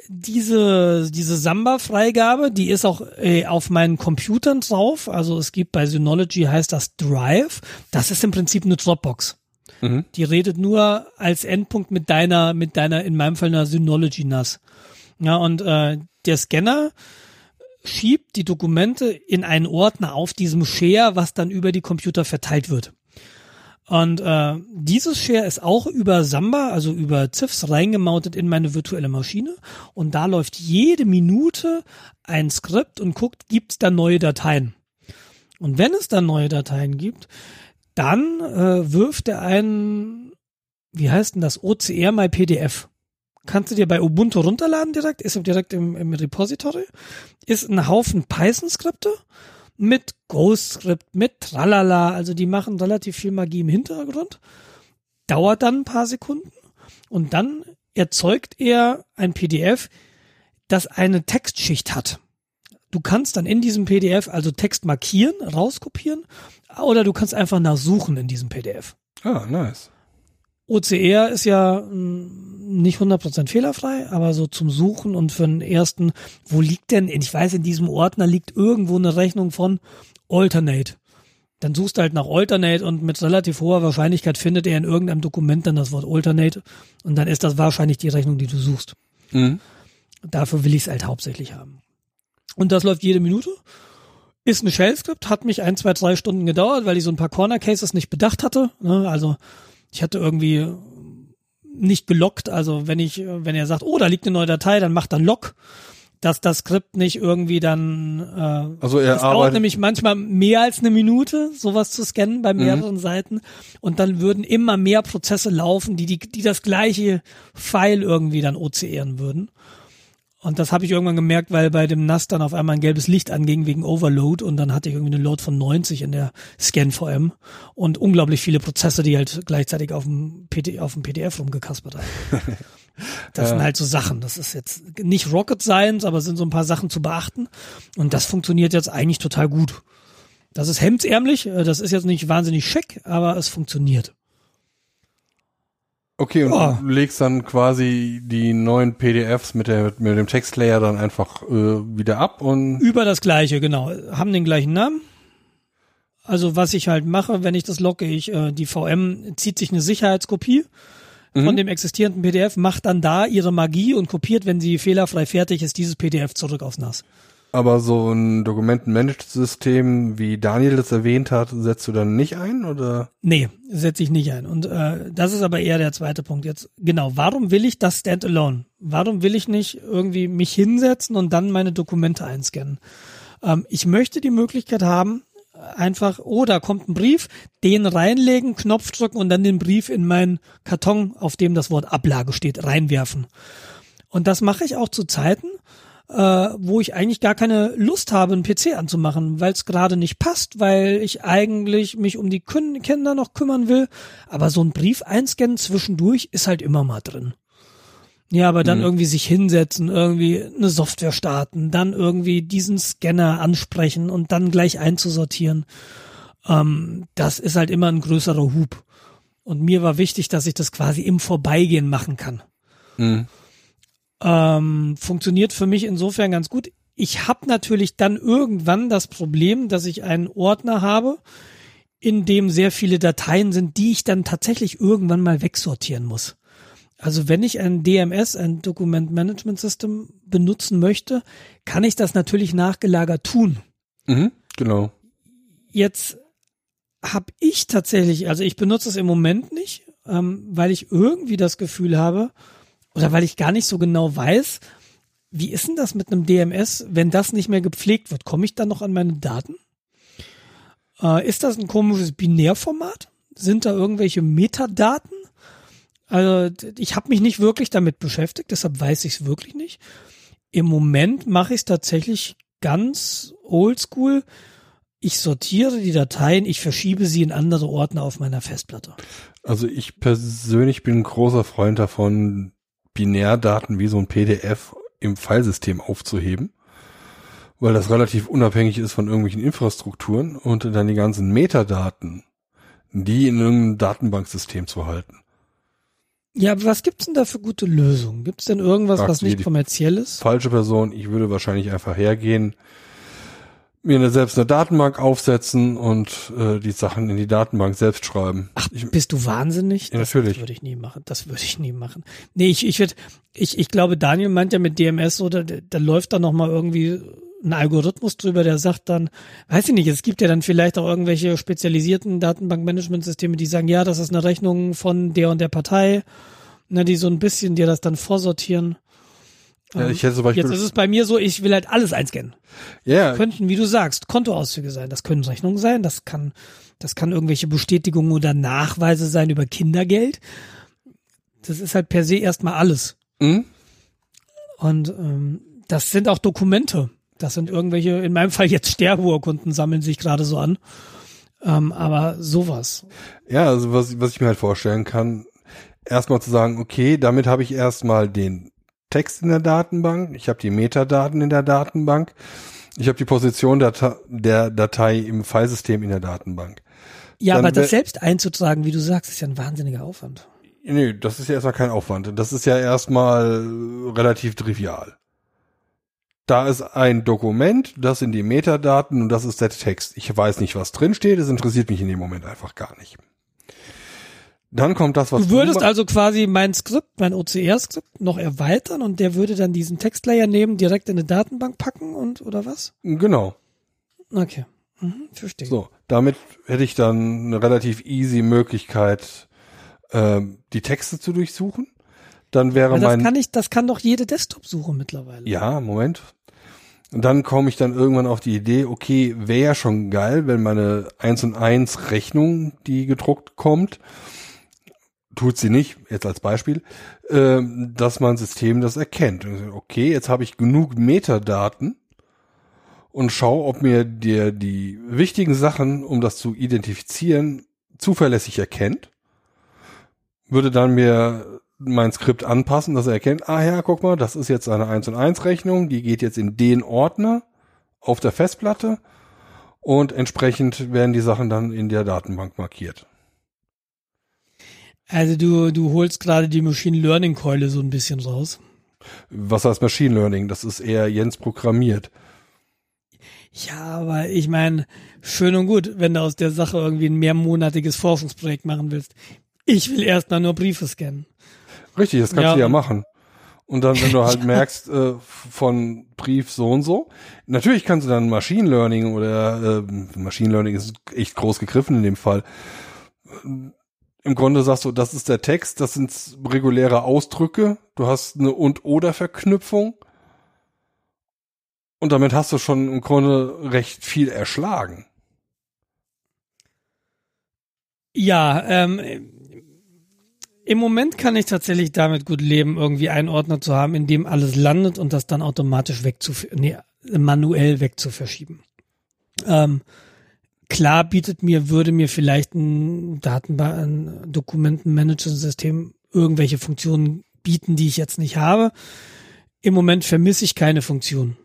diese, diese Samba-Freigabe, die ist auch äh, auf meinen Computern drauf. Also es gibt bei Synology heißt das Drive. Das ist im Prinzip eine Dropbox. Mhm. Die redet nur als Endpunkt mit deiner, mit deiner, in meinem Fall einer Synology NAS. Ja, und äh, der Scanner schiebt die Dokumente in einen Ordner auf diesem Share, was dann über die Computer verteilt wird. Und äh, dieses Share ist auch über Samba, also über ZIFs reingemountet in meine virtuelle Maschine. Und da läuft jede Minute ein Skript und guckt, gibt es da neue Dateien. Und wenn es da neue Dateien gibt, dann äh, wirft er einen, wie heißt denn das, OCR My PDF. Kannst du dir bei Ubuntu runterladen direkt, ist direkt im, im Repository, ist ein Haufen Python-Skripte mit Ghostscript, mit Tralala, also die machen relativ viel Magie im Hintergrund, dauert dann ein paar Sekunden und dann erzeugt er ein PDF, das eine Textschicht hat. Du kannst dann in diesem PDF also Text markieren, rauskopieren oder du kannst einfach nachsuchen in diesem PDF. Ah, nice. OCR ist ja hm, nicht 100% fehlerfrei, aber so zum Suchen und für den ersten, wo liegt denn, ich weiß, in diesem Ordner liegt irgendwo eine Rechnung von Alternate. Dann suchst du halt nach Alternate und mit relativ hoher Wahrscheinlichkeit findet er in irgendeinem Dokument dann das Wort Alternate und dann ist das wahrscheinlich die Rechnung, die du suchst. Mhm. Dafür will ich es halt hauptsächlich haben. Und das läuft jede Minute. Ist ein Shell-Skript, hat mich ein, zwei, drei Stunden gedauert, weil ich so ein paar Corner-Cases nicht bedacht hatte. Ne? Also ich hatte irgendwie nicht gelockt. Also wenn ich, wenn er sagt, oh, da liegt eine neue Datei, dann macht er Lock, dass das Skript nicht irgendwie dann. Äh, also er es dauert nämlich manchmal mehr als eine Minute, sowas zu scannen bei mhm. mehreren mhm. Seiten, und dann würden immer mehr Prozesse laufen, die die, die das gleiche File irgendwie dann OCRen würden. Und das habe ich irgendwann gemerkt, weil bei dem NAS dann auf einmal ein gelbes Licht anging wegen Overload und dann hatte ich irgendwie eine Load von 90 in der Scan-VM und unglaublich viele Prozesse, die halt gleichzeitig auf dem, PD, auf dem PDF rumgekaspert haben. Das sind halt so Sachen. Das ist jetzt nicht Rocket Science, aber es sind so ein paar Sachen zu beachten. Und das funktioniert jetzt eigentlich total gut. Das ist hemdsärmlich, äh, das ist jetzt nicht wahnsinnig schick, aber es funktioniert. Okay, und Ja. du legst dann quasi die neuen PDFs mit, der, mit dem Textlayer dann einfach äh, wieder ab und Über das gleiche, genau. Haben den gleichen Namen. Also was ich halt mache, wenn ich das logge, ich, äh, die VM zieht sich eine Sicherheitskopie von dem existierenden PDF, macht dann da ihre Magie und kopiert, wenn sie fehlerfrei fertig ist, dieses PDF zurück aufs NAS. Aber so ein Dokumentenmanagement-System, wie Daniel das erwähnt hat, setzt du dann nicht ein oder? Nee, setze ich nicht ein. Und äh, das ist aber eher der zweite Punkt jetzt. Genau, warum will ich das Standalone? Warum will ich nicht irgendwie mich hinsetzen und dann meine Dokumente einscannen? Ähm, ich möchte die Möglichkeit haben, einfach, oh, da kommt ein Brief, den reinlegen, Knopf drücken und dann den Brief in meinen Karton, auf dem das Wort Ablage steht, reinwerfen. Und das mache ich auch zu Zeiten, äh, wo ich eigentlich gar keine Lust habe, einen PC anzumachen, weil es gerade nicht passt, weil ich eigentlich mich um die Kinder noch kümmern will. Aber so ein Brief einscannen zwischendurch ist halt immer mal drin. Ja, aber dann irgendwie sich hinsetzen, irgendwie eine Software starten, dann irgendwie diesen Scanner ansprechen und dann gleich einzusortieren. Ähm, das ist halt immer ein größerer Hub. Und mir war wichtig, dass ich das quasi im Vorbeigehen machen kann. Hm. Ähm, funktioniert für mich insofern ganz gut. Ich habe natürlich dann irgendwann das Problem, dass ich einen Ordner habe, in dem sehr viele Dateien sind, die ich dann tatsächlich irgendwann mal wegsortieren muss. Also wenn ich ein DMS, ein Document Management System benutzen möchte, kann ich das natürlich nachgelagert tun. Mhm, genau. Jetzt habe ich tatsächlich, also ich benutze es im Moment nicht, ähm, weil ich irgendwie das Gefühl habe oder weil ich gar nicht so genau weiß, wie ist denn das mit einem DMS, wenn das nicht mehr gepflegt wird? Komme ich dann noch an meine Daten? Äh, ist das ein komisches Binärformat? Sind da irgendwelche Metadaten? Also ich habe mich nicht wirklich damit beschäftigt, deshalb weiß ich es wirklich nicht. Im Moment mache ich es tatsächlich ganz oldschool. Ich sortiere die Dateien, ich verschiebe sie in andere Ordner auf meiner Festplatte. Also ich persönlich bin ein großer Freund davon, Binärdaten wie so ein PDF im Filesystem aufzuheben, weil das relativ unabhängig ist von irgendwelchen Infrastrukturen und dann die ganzen Metadaten, die in irgendeinem Datenbanksystem zu halten. Ja, aber was gibt's denn da für gute Lösungen? Gibt's denn irgendwas, Fragst was nicht kommerziell ist? Falsche Person, ich würde wahrscheinlich einfach hergehen, mir selbst eine Datenbank aufsetzen und äh, die Sachen in die Datenbank selbst schreiben. Ach, ich, bist du wahnsinnig? Ja, Das- natürlich. Das würde ich nie machen. Das würde ich nie machen. Nee, ich, ich würde, ich, ich glaube, Daniel meint ja mit DMS so, da, da läuft dann noch mal irgendwie ein Algorithmus drüber, der sagt dann, weiß ich nicht, es gibt ja dann vielleicht auch irgendwelche spezialisierten Datenbankmanagementsysteme, die sagen, ja, das ist eine Rechnung von der und der Partei, ne, die so ein bisschen dir das dann vorsortieren. Ja, ich hätte zum Beispiel, Jetzt ist es bei mir so, ich will halt alles einscannen. ja, könnten, wie du sagst, Kontoauszüge sein. Das können Rechnungen sein. Das kann, das kann irgendwelche Bestätigungen oder Nachweise sein über Kindergeld. Das ist halt per se erstmal alles. hm? Und ähm, das sind auch Dokumente. Das sind irgendwelche, in meinem Fall jetzt Sterbeurkunden sammeln sich gerade so an. Ähm, aber sowas. Ja, also was, was ich mir halt vorstellen kann, erstmal zu sagen, okay, damit habe ich erstmal den Text in der Datenbank, ich habe die Metadaten in der Datenbank, ich habe die Position der, Ta- der Datei im Filesystem in der Datenbank. Ja, Dann aber das selbst einzutragen, wie du sagst, ist ja ein wahnsinniger Aufwand. Nee, das ist ja erstmal kein Aufwand. Das ist ja erstmal relativ trivial. Da ist ein Dokument, das sind die Metadaten und das ist der Text. Ich weiß nicht, was drin steht, es interessiert mich in dem Moment einfach gar nicht. Dann kommt das, was Du würdest ma- also quasi mein Skript, mein OCR-Skript noch erweitern und der würde dann diesen Textlayer nehmen, direkt in eine Datenbank packen und oder was? Genau. Okay. Mhm, verstehe. So, damit hätte ich dann eine relativ easy Möglichkeit, ähm, die Texte zu durchsuchen. Dann wäre Aber das mein kann ich, das kann doch jede Desktop-Suche mittlerweile. ja Moment. Und dann komme ich dann irgendwann auf die Idee, okay, wäre ja schon geil, wenn meine 1 und 1 Rechnung, die gedruckt kommt, tut sie nicht, jetzt als Beispiel, ähm, dass mein System das erkennt. Okay, jetzt habe ich genug Metadaten und schau, ob mir der die wichtigen Sachen, um das zu identifizieren, zuverlässig erkennt. Würde dann mir mein Skript anpassen, dass er erkennt, ah ja, guck mal, das ist jetzt eine 1 und 1 Rechnung, die geht jetzt in den Ordner auf der Festplatte und entsprechend werden die Sachen dann in der Datenbank markiert. Also du, du holst gerade die Machine Learning Keule so ein bisschen raus. Was heißt Machine Learning? Das ist eher Jens programmiert. Ja, aber ich meine, schön und gut, wenn du aus der Sache irgendwie ein mehrmonatiges Forschungsprojekt machen willst. Ich will erst mal nur Briefe scannen. Richtig, das kannst ja, du ja machen. Und dann, wenn du halt merkst, äh, von Brief so und so, natürlich kannst du dann Machine Learning oder äh, Machine Learning ist echt groß gegriffen in dem Fall. Im Grunde sagst du, das ist der Text, das sind reguläre Ausdrücke, du hast eine und-oder-Verknüpfung und damit hast du schon im Grunde recht viel erschlagen. Ja, ähm, im Moment kann ich tatsächlich damit gut leben, irgendwie einen Ordner zu haben, in dem alles landet und das dann automatisch wegzuf nee, manuell wegzuverschieben. Ähm, klar bietet mir, würde mir vielleicht ein Datenbank, ein Dokumentenmanagementsystem irgendwelche Funktionen bieten, die ich jetzt nicht habe. Im Moment vermisse ich keine Funktion.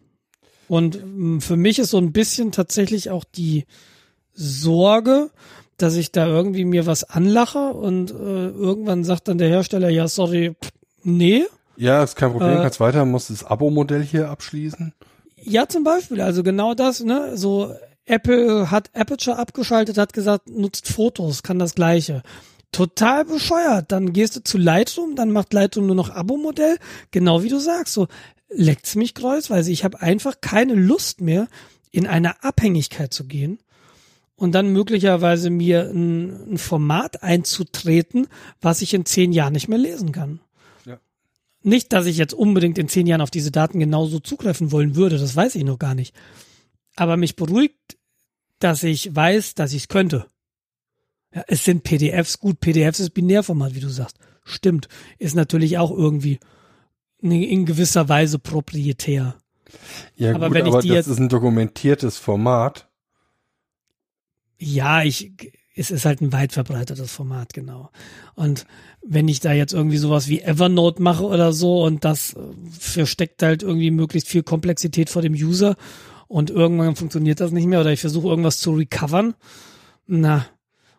Und ähm, für mich ist so ein bisschen tatsächlich auch die Sorge, dass ich da irgendwie mir was anlache und äh, irgendwann sagt dann der Hersteller, ja, sorry, nee. Ja, ist kein Problem, äh, kannst weiter, musst das Abo-Modell hier abschließen. Ja, zum Beispiel, also genau das, ne, so Apple hat Aperture abgeschaltet, hat gesagt, nutzt Fotos, kann das gleiche. Total bescheuert. Dann gehst du zu Lightroom, dann macht Lightroom nur noch Abo-Modell, genau wie du sagst, so leckt's mich kreuzweise. Ich habe einfach keine Lust mehr, in eine Abhängigkeit zu gehen und dann möglicherweise mir ein, ein, Format einzutreten, was ich in zehn Jahren nicht mehr lesen kann. Ja. Nicht, dass ich jetzt unbedingt in zehn Jahren auf diese Daten genauso zugreifen wollen würde, das weiß ich noch gar nicht. Aber mich beruhigt, dass ich weiß, dass ich es könnte. Ja, es sind PDFs, gut, PDFs ist Binärformat, wie du sagst. Stimmt. Ist natürlich auch irgendwie in gewisser Weise proprietär. Ja, aber gut, wenn ich aber die das jetzt, ist ein dokumentiertes Format. Ja, ich, es ist halt ein weit verbreitetes Format, genau. Und wenn ich da jetzt irgendwie sowas wie Evernote mache oder so und das versteckt halt irgendwie möglichst viel Komplexität vor dem User und irgendwann funktioniert das nicht mehr oder ich versuche irgendwas zu recovern, na,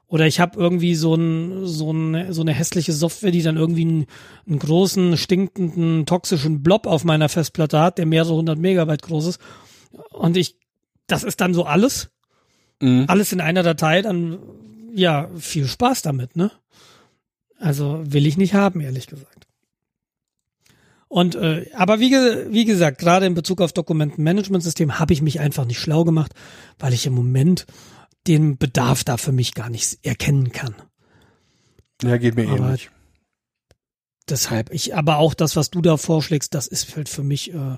oder ich habe irgendwie so, ein, so, ein, so eine hässliche Software, die dann irgendwie einen, einen großen, stinkenden, toxischen Blob auf meiner Festplatte hat, der mehrere hundert Megabyte groß ist. Und ich, das ist dann so alles. Mhm. Alles in einer Datei, dann, ja, viel Spaß damit, ne? Also will ich nicht haben, ehrlich gesagt. Und äh, aber wie, wie gesagt, gerade in Bezug auf Dokumentenmanagementsystem habe ich mich einfach nicht schlau gemacht, weil ich im Moment den Bedarf da für mich gar nicht erkennen kann. Ja, geht mir aber ähnlich. Deshalb, ich, aber auch das, was du da vorschlägst, das ist halt für mich äh,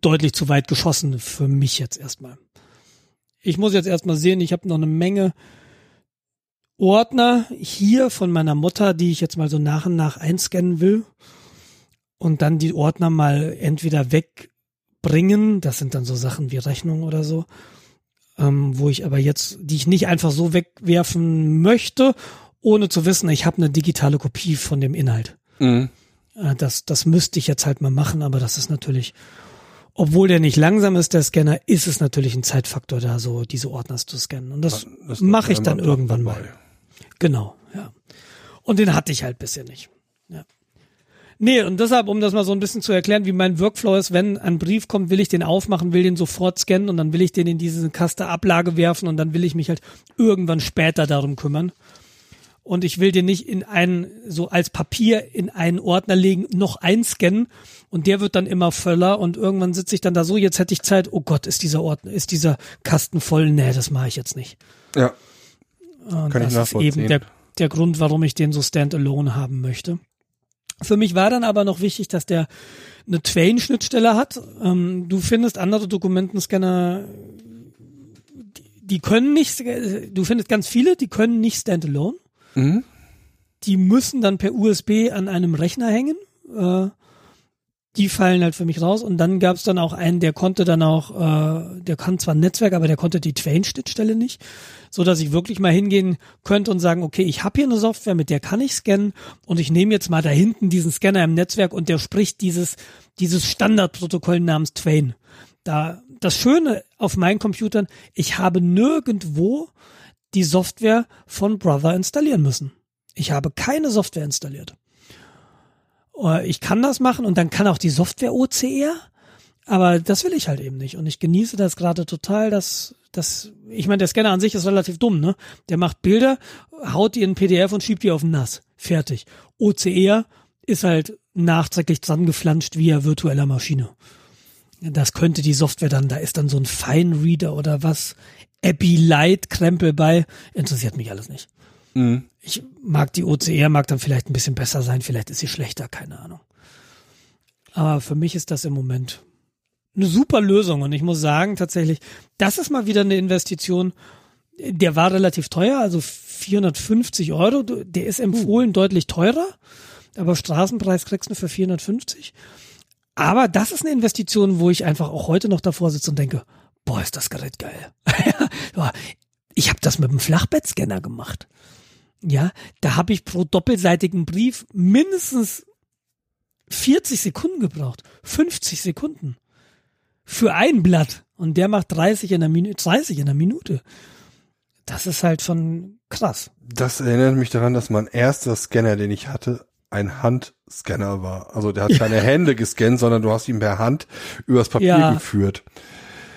deutlich zu weit geschossen, für mich jetzt erstmal. Ich muss jetzt erstmal sehen, ich habe noch eine Menge Ordner hier von meiner Mutter, die ich jetzt mal so nach und nach einscannen will und dann die Ordner mal entweder wegbringen, das sind dann so Sachen wie Rechnungen oder so, ähm, wo ich aber jetzt, die ich nicht einfach so wegwerfen möchte, ohne zu wissen, ich habe eine digitale Kopie von dem Inhalt. Mhm. Äh, das, das müsste ich jetzt halt mal machen, aber das ist natürlich, obwohl der nicht langsam ist, der Scanner, ist es natürlich ein Zeitfaktor da, so diese Ordners zu scannen. Und das, das mache ich dann irgendwann dabei. mal. Genau, ja. Und den hatte ich halt bisher nicht. Ja. Nee, und deshalb, um das mal so ein bisschen zu erklären, wie mein Workflow ist, wenn ein Brief kommt, will ich den aufmachen, will den sofort scannen und dann will ich den in diese Kaste Ablage werfen und dann will ich mich halt irgendwann später darum kümmern. Und ich will den nicht in einen, so als Papier in einen Ordner legen, noch einscannen und der wird dann immer voller und irgendwann sitze ich dann da so, jetzt hätte ich Zeit, oh Gott, ist dieser Ordner, ist dieser Kasten voll? Nee, das mache ich jetzt nicht. Ja. Und Kann das ich nachvollziehen. ist eben der, der Grund, warum ich den so standalone haben möchte. Für mich war dann aber noch wichtig, dass der eine Twain-Schnittstelle hat. Ähm, du findest andere Dokumentenscanner, die, die, können nicht, du findest ganz viele, die können nicht standalone. Mhm. Die müssen dann per USB an einem Rechner hängen. Äh, die fallen halt für mich raus. Und dann gab es dann auch einen, der konnte dann auch, äh, der kann zwar ein Netzwerk, aber der konnte die Twain-Schnittstelle nicht, so dass ich wirklich mal hingehen könnte und sagen, okay, ich habe hier eine Software, mit der kann ich scannen und ich nehme jetzt mal da hinten diesen Scanner im Netzwerk und der spricht dieses dieses Standardprotokoll namens Twain. Da das Schöne auf meinen Computern, ich habe nirgendwo die Software von Brother installieren müssen. Ich habe keine Software installiert. Äh, ich kann das machen und dann kann auch die Software OCR, aber das will ich halt eben nicht. Und ich genieße das gerade total, dass das, ich meine, der Scanner an sich ist relativ dumm, ne? Der macht Bilder, haut die in PDF und schiebt die auf den NAS. Fertig. OCR ist halt nachträglich dran geflanscht via virtueller Maschine. Das könnte die Software dann, da ist dann so ein Fine Reader oder was, Epi Light Krempel bei, interessiert mich alles nicht. Mhm. Ich mag die OCR, mag dann vielleicht ein bisschen besser sein, vielleicht ist sie schlechter, keine Ahnung. Aber für mich ist das im Moment eine super Lösung und ich muss sagen, tatsächlich, das ist mal wieder eine Investition, der war relativ teuer, also 450 Euro, der ist empfohlen uh. deutlich teurer, aber Straßenpreis kriegst du für 450. Aber das ist eine Investition, wo ich einfach auch heute noch davor sitze und denke, boah, ist das Gerät geil. ich habe das mit dem Flachbettscanner gemacht. Ja, da habe ich pro doppelseitigen Brief mindestens 40 Sekunden gebraucht. 50 Sekunden. Für ein Blatt. Und der macht 30 in der Minute, 30 in der Minute. Das ist halt schon krass. Das erinnert mich daran, dass mein erster Scanner, den ich hatte, ein Handscanner war. Also der hat keine Hände gescannt, sondern du hast ihn per Hand übers Papier ja. geführt.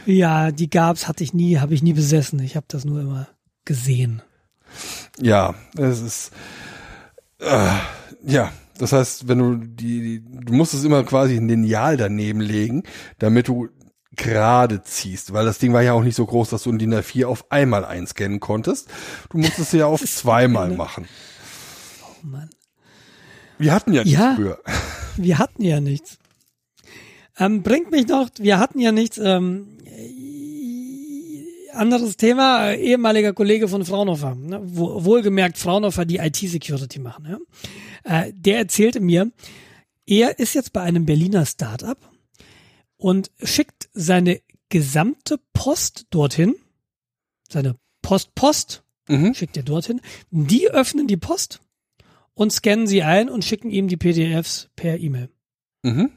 Ja, die gab's, hatte ich nie, habe ich nie besessen. Ich habe das nur immer gesehen. Ja, es ist äh, ja, das heißt, wenn du die, du musst es immer quasi ein Lineal daneben legen, damit du gerade ziehst, weil das Ding war ja auch nicht so groß, dass du in DIN A4 auf einmal einscannen konntest. Du musstest es ja auf zweimal machen. Oh Mann. Wir hatten ja nichts ja, früher. Wir hatten ja nichts. Ähm, bringt mich noch, wir hatten ja nichts, ähm, anderes Thema, äh, ehemaliger Kollege von Fraunhofer, ne, wo, wohlgemerkt Fraunhofer, die IT-Security machen. Ja. Äh, der erzählte mir, er ist jetzt bei einem Berliner Startup und schickt seine gesamte Post dorthin, seine Post-Post mhm. schickt er dorthin. Die öffnen die Post und scannen sie ein und schicken ihm die PDFs per E-Mail. Mhm.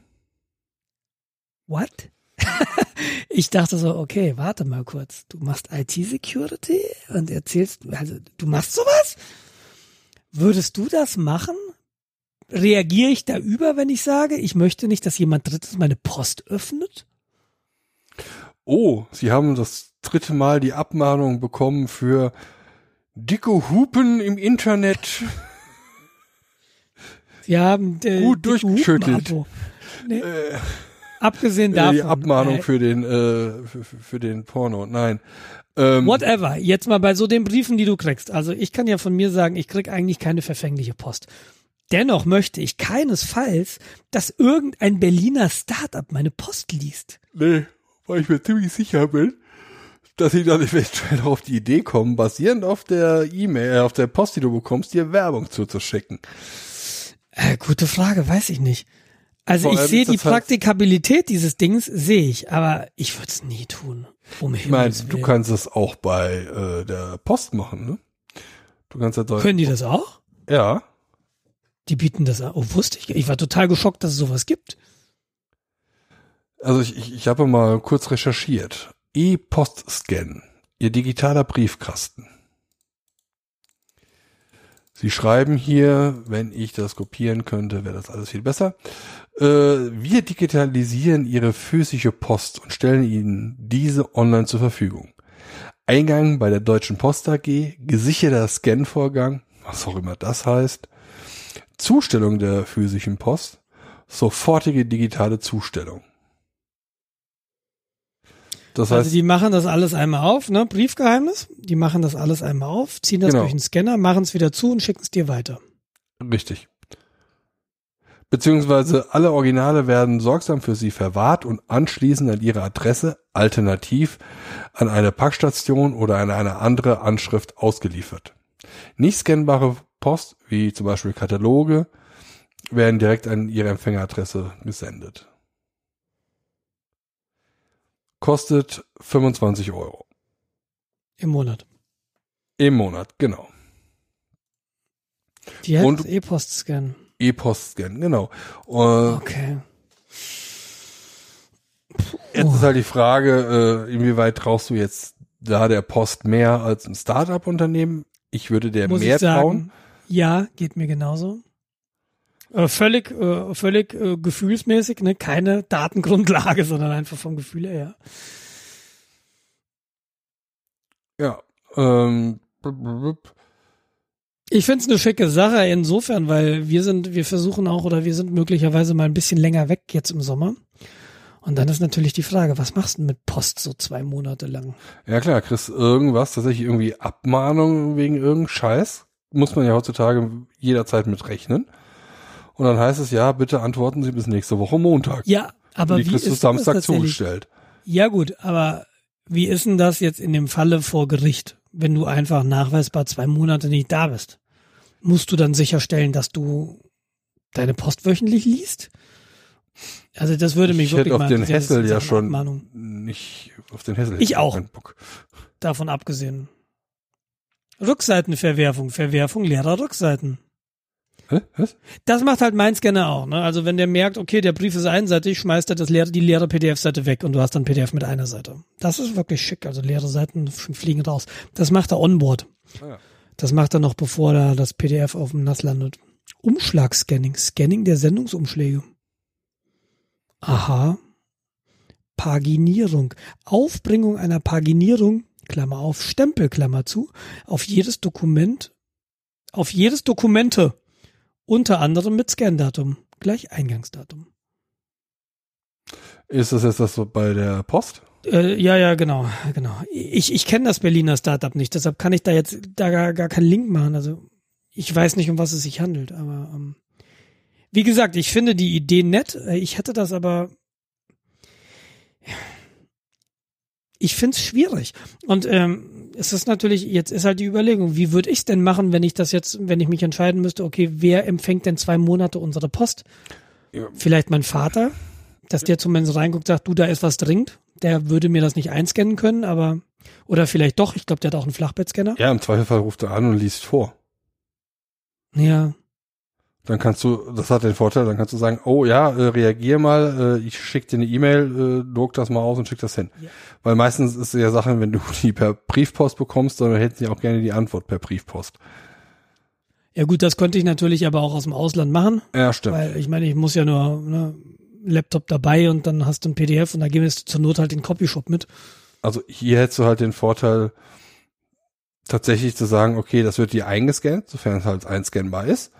What? ich dachte so, okay, warte mal kurz. Du machst IT-Security und erzählst, also du machst sowas? Würdest du das machen? Reagiere ich da über, wenn ich sage, ich möchte nicht, dass jemand drittes meine Post öffnet? Oh, Sie haben das dritte Mal die Abmahnung bekommen für dicke Hupen im Internet. Sie haben äh, gut durchgeschüttelt. Nee. Äh. Abgesehen davon. Die Abmahnung äh, für den, äh, für, für, den Porno. Nein. Ähm, Whatever. Jetzt mal bei so den Briefen, die du kriegst. Also ich kann ja von mir sagen, ich krieg eigentlich keine verfängliche Post. Dennoch möchte ich keinesfalls, dass irgendein Berliner Startup meine Post liest. Nee, weil ich mir ziemlich sicher bin, dass sie dann eventuell auf die Idee kommen, basierend auf der E-Mail, äh, auf der Post, die du bekommst, dir Werbung zuzuschicken. Äh, gute Frage, weiß ich nicht. Also ich sehe die Praktikabilität halt dieses Dings, sehe ich, aber ich würde es nie tun. Um ich meine, du kannst es auch bei äh, der Post machen, ne? Du kannst ja Können die das auch? Ja. Die bieten das an. Oh, wusste ich. Ich war total geschockt, dass es sowas gibt. Also ich, ich, ich habe mal kurz recherchiert. E-Post-Scan, ihr digitaler Briefkasten. Sie schreiben hier, wenn ich das kopieren könnte, wäre das alles viel besser. Äh, wir digitalisieren Ihre physische Post und stellen Ihnen diese online zur Verfügung. Eingang bei der Deutschen Post AG, gesicherter Scan-Vorgang, was auch immer das heißt, Zustellung der physischen Post, sofortige digitale Zustellung. Das also heißt, also die machen das alles einmal auf, ne? Briefgeheimnis. Die machen das alles einmal auf, ziehen das genau. durch den Scanner, machen es wieder zu und schicken es dir weiter. Richtig. Beziehungsweise alle Originale werden sorgsam für Sie verwahrt und anschließend an Ihre Adresse, alternativ an eine Packstation oder an eine andere Anschrift ausgeliefert. Nicht scannbare Post, wie zum Beispiel Kataloge, werden direkt an Ihre Empfängeradresse gesendet. kostet 25 Euro. Im Monat. Im Monat, genau. Die hat Und- E-Post-Scan. E-Post-Scan, genau. Äh, Okay. Jetzt ist halt die Frage, äh, inwieweit traust du jetzt da der Post mehr als ein Startup-Unternehmen? Ich würde der Muss mehr sagen, trauen. ja, geht mir genauso. Äh, völlig, äh, völlig äh, gefühlsmäßig, ne? Keine Datengrundlage, sondern einfach vom Gefühl her. Ja. Ähm, blub, blub, Ich find's eine schicke Sache insofern, weil wir sind, wir versuchen auch oder wir sind möglicherweise mal ein bisschen länger weg jetzt im Sommer. Und dann ist natürlich die Frage, was machst du denn mit Post so zwei Monate lang? ja klar, kriegst irgendwas, tatsächlich irgendwie Abmahnung wegen irgendeinem Scheiß. Muss man ja heutzutage jederzeit mit rechnen. Und dann heißt es, ja, bitte antworten Sie bis nächste Woche Montag. Ja, aber die wie kriegst ist du das Samstag zugestellt. Ja gut, aber wie ist denn das jetzt in dem Falle vor Gericht, wenn du einfach nachweisbar zwei Monate nicht da bist? Musst du dann sicherstellen, dass du deine Post wöchentlich liest? Also das würde mich Ich wirklich hätte auf den Hessel ja schon Abmahnung. nicht auf den Hessel. Ich auch. Davon abgesehen. Rückseitenverwerfung, Verwerfung leerer Rückseiten. Hä? Was? Das macht halt mein Scanner auch. Ne? Also wenn der merkt, okay, der Brief ist einseitig, schmeißt er das leere, die leere PDF-Seite weg und du hast dann PDF mit einer Seite. Das ist wirklich schick. Also leere Seiten fliegen raus. Das macht er onboard. Ah, ja. Das macht er noch, bevor da das PDF auf dem Nass landet. Umschlagscanning. Scanning der Sendungsumschläge. Aha. Paginierung. Aufbringung einer Paginierung, Klammer auf, Stempel, Klammer zu, auf jedes Dokument, auf jedes Dokumente, unter anderem mit Scandatum, gleich Eingangsdatum. Ist das jetzt das so bei der Post? Äh, ja, ja, genau, genau. Ich, ich kenne das Berliner Startup nicht, deshalb kann ich da jetzt da gar, gar keinen Link machen. Also ich weiß nicht, um was es sich handelt, aber ähm, wie gesagt, ich finde die Idee nett. Äh, Ich hätte das aber. Ich finde es schwierig. Und ähm, es ist natürlich, jetzt ist halt die Überlegung, wie würde ich es denn machen, wenn ich das jetzt, wenn ich mich entscheiden müsste, okay, wer empfängt denn zwei Monate unsere Post? Ja. Vielleicht mein Vater, dass der zumindest reinguckt, sagt, du, da ist was dringend. Der würde mir das nicht einscannen können, aber oder vielleicht doch, ich glaube, der hat auch einen Flachbettscanner. Ja, im Zweifelsfall ruft er an und liest vor. Ja. Dann kannst du, das hat den Vorteil, dann kannst du sagen, oh ja, äh, reagier mal, äh, ich schick dir eine E-Mail, äh, druck das mal aus und schick das hin. Ja. Weil meistens ist es ja Sache, wenn du die per Briefpost bekommst, dann hätten sie auch gerne die Antwort per Briefpost. Ja gut, das konnte ich natürlich aber auch aus dem Ausland machen, Ja, stimmt. weil ich meine, ich muss ja nur ne, Laptop dabei und dann hast du ein PDF und da geben wir zur Not halt den Copyshop mit. Also hier hättest du halt den Vorteil, tatsächlich zu sagen, okay, das wird dir eingescannt, sofern es halt einscannbar ist.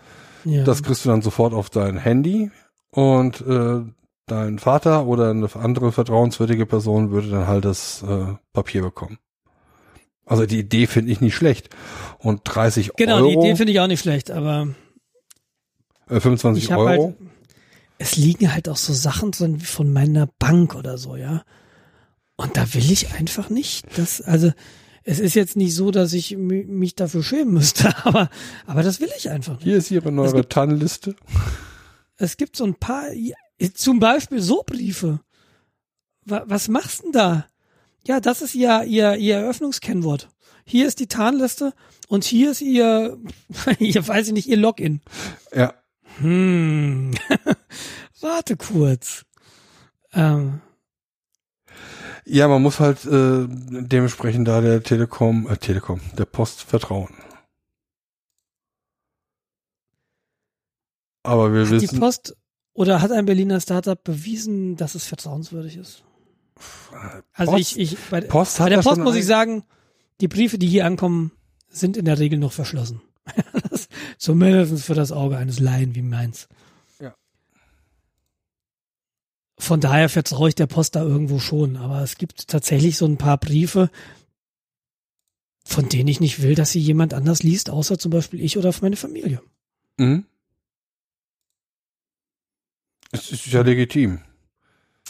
Ja. Das kriegst du dann sofort auf dein Handy und äh, dein Vater oder eine andere vertrauenswürdige Person würde dann halt das äh, Papier bekommen. Also die Idee finde ich nicht schlecht. Und 30 genau, Euro, die Idee finde ich auch nicht schlecht, aber äh, 25 ich habe Euro. halt, es liegen halt auch so Sachen drin wie von meiner Bank oder so, ja. Und da will ich einfach nicht. Das, also, es ist jetzt nicht so, dass ich mi- mich dafür schämen müsste, aber, aber das will ich einfach nicht. Hier ist ihre neue TAN-Liste. Es gibt so ein paar, zum Beispiel so Briefe. Wa- Was machst denn da? Ja, das ist ihr, ihr, ihr Eröffnungskennwort. Hier ist die Tarnliste und hier ist ihr, ihr weiß ich nicht, ihr Login. Ja, Hm. Warte kurz. Ähm, ja, man muss halt äh, dementsprechend da der Telekom, äh, Telekom, der Post vertrauen. Aber wir hat die wissen, Post oder hat ein Berliner Startup bewiesen, dass es vertrauenswürdig ist? Also Post- ich, ich, bei, Post bei der Post muss ich sagen, die Briefe, die hier ankommen, sind in der Regel noch verschlossen. das, zumindest für das Auge eines Laien wie meins. Ja. Von daher vertraue ich der Post da irgendwo schon, aber es gibt tatsächlich so ein paar Briefe, von denen ich nicht will, dass sie jemand anders liest, außer zum Beispiel ich oder meine Familie. Mhm. Es ist ja legitim.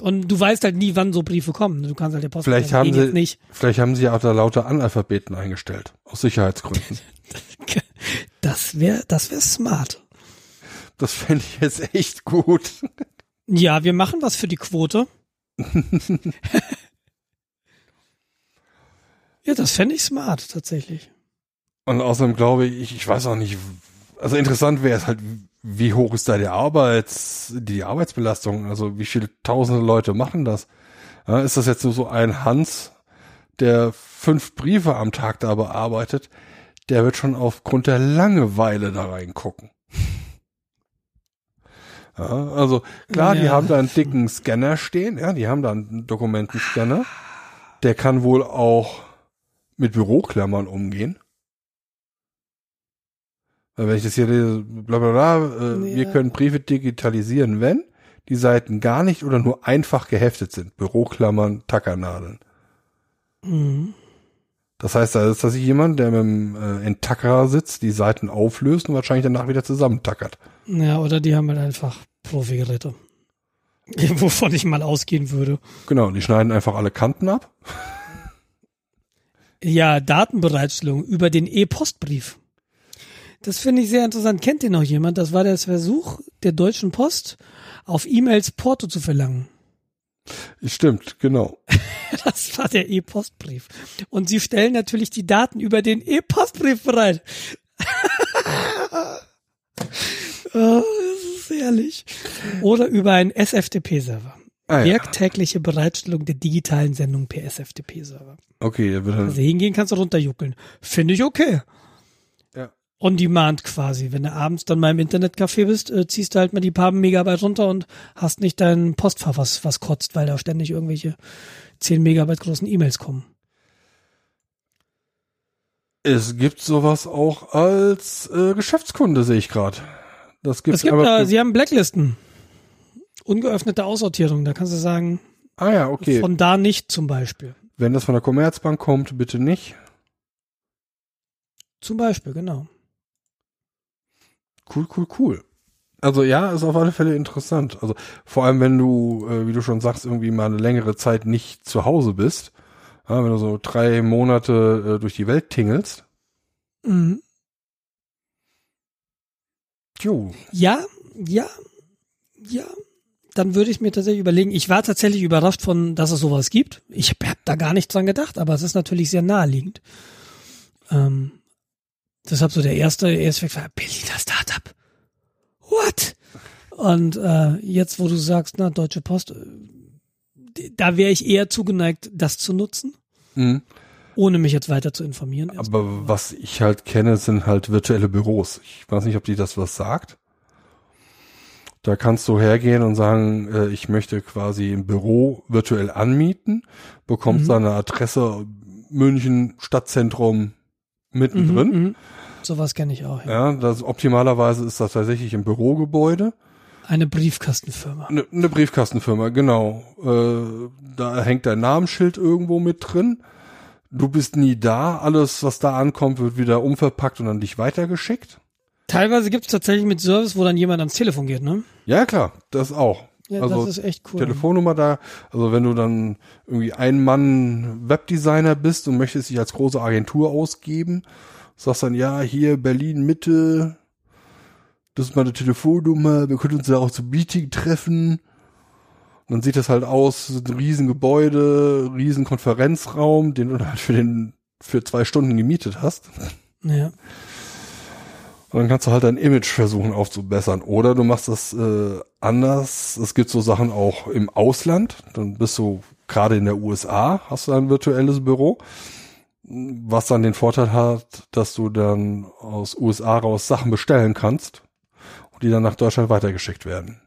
Und du weißt halt nie, wann so Briefe kommen. Du kannst halt der Post Vielleicht sagen, haben den sie- nicht. Vielleicht haben sie ja auch da lauter Analphabeten eingestellt. Aus Sicherheitsgründen. Das wäre, das wäre smart. Das fände ich jetzt echt gut. Ja, wir machen was für die Quote. Ja, das fände ich smart, tatsächlich. Und außerdem glaube ich, ich weiß auch nicht, also interessant wäre es halt, wie hoch ist da die Arbeits, die Arbeitsbelastung? Also wie viele tausende Leute machen das? Ja, ist das jetzt so ein Hans, der fünf Briefe am Tag da bearbeitet? Der wird schon aufgrund der Langeweile da reingucken. Ja, also klar, ja. die haben da einen dicken Scanner stehen, ja, die haben da einen Dokumentenscanner. Der kann wohl auch mit Büroklammern umgehen. Weil wenn ich das hier lese, bla bla bla, äh, ja. wir können Briefe digitalisieren, wenn die Seiten gar nicht oder nur einfach geheftet sind. Büroklammern, Tackernadeln. Mhm. Das heißt, da ist das jemand, der mit dem äh, Entackerer sitzt, die Seiten auflöst und wahrscheinlich danach wieder zusammentackert. Ja, oder die haben halt einfach Profi-Geräte. Wovon ich mal ausgehen würde. Genau, die schneiden einfach alle Kanten ab. Ja, Datenbereitstellung über den E-Postbrief. Das finde ich sehr interessant. Kennt ihr noch jemand? Das war der Versuch der Deutschen Post, auf E-Mails Porto zu verlangen. Stimmt, genau. das war der E-Postbrief. Und sie stellen natürlich die Daten über den E-Postbrief bereit. oh, das ist herrlich. Oder über einen SFTP-Server. Ah, ja. Werktägliche Bereitstellung der digitalen Sendung per SFTP-Server. Okay, da wird also hingehen kannst du runterjuckeln. Finde ich okay on demand quasi. Wenn du abends dann mal im Internetcafé bist, äh, ziehst du halt mal die paar Megabyte runter und hast nicht dein Postfach, was, was kotzt, weil da ständig irgendwelche 10 Megabyte großen E-Mails kommen. Es gibt sowas auch als äh, Geschäftskunde, sehe ich gerade. Das gibt's es gibt da, sie haben Blacklisten. Ungeöffnete Aussortierung, da kannst du sagen, ah ja, okay. von da nicht zum Beispiel. Wenn das von der Commerzbank kommt, bitte nicht. Zum Beispiel, genau. Cool, cool, cool. Also ja, ist auf alle Fälle interessant. Also vor allem, wenn du, äh, wie du schon sagst, irgendwie mal eine längere Zeit nicht zu Hause bist, ja, wenn du so drei Monate äh, durch die Welt tingelst. Mhm. Jo. Ja, ja, ja. Dann würde ich mir tatsächlich überlegen. Ich war tatsächlich überrascht von, dass es sowas gibt. Ich habe da gar nicht dran gedacht, aber es ist natürlich sehr naheliegend. Ähm, Deshalb so der erste erste war Berliner Startup. What? Und äh, jetzt, wo du sagst, na, Deutsche Post, äh, da wäre ich eher zugeneigt, das zu nutzen. Mhm. Ohne mich jetzt weiter zu informieren. Aber erstmal. was ich halt kenne, sind halt virtuelle Büros. Ich weiß nicht, ob die das was sagt. Da kannst du hergehen und sagen, äh, ich möchte quasi ein Büro virtuell anmieten, bekommst mhm. deine Adresse München Stadtzentrum mittendrin. Mhm, mh. Sowas kenne ich auch. Ja. ja, das optimalerweise ist das tatsächlich im Bürogebäude. Eine Briefkastenfirma. Eine, eine Briefkastenfirma, genau. Äh, da hängt dein Namensschild irgendwo mit drin. Du bist nie da. Alles, was da ankommt, wird wieder umverpackt und an dich weitergeschickt. Teilweise gibt es tatsächlich mit Service, wo dann jemand ans Telefon geht, ne? Ja, klar, das auch. Ja, also das ist echt cool. Telefonnummer da. Also wenn du dann irgendwie ein Mann Webdesigner bist und möchtest dich als große Agentur ausgeben, sagst dann, ja, hier Berlin Mitte, das ist meine Telefonnummer, wir können uns da auch zum Meeting treffen. Und dann sieht das halt aus, ein Riesengebäude, Riesenkonferenzraum, den du halt für den, für zwei Stunden gemietet hast. Ja. Und dann kannst du halt dein Image versuchen aufzubessern. Oder du machst das äh, anders. Es gibt so Sachen auch im Ausland. Dann bist du gerade in der USA, hast du ein virtuelles Büro was dann den Vorteil hat, dass du dann aus USA raus Sachen bestellen kannst und die dann nach Deutschland weitergeschickt werden.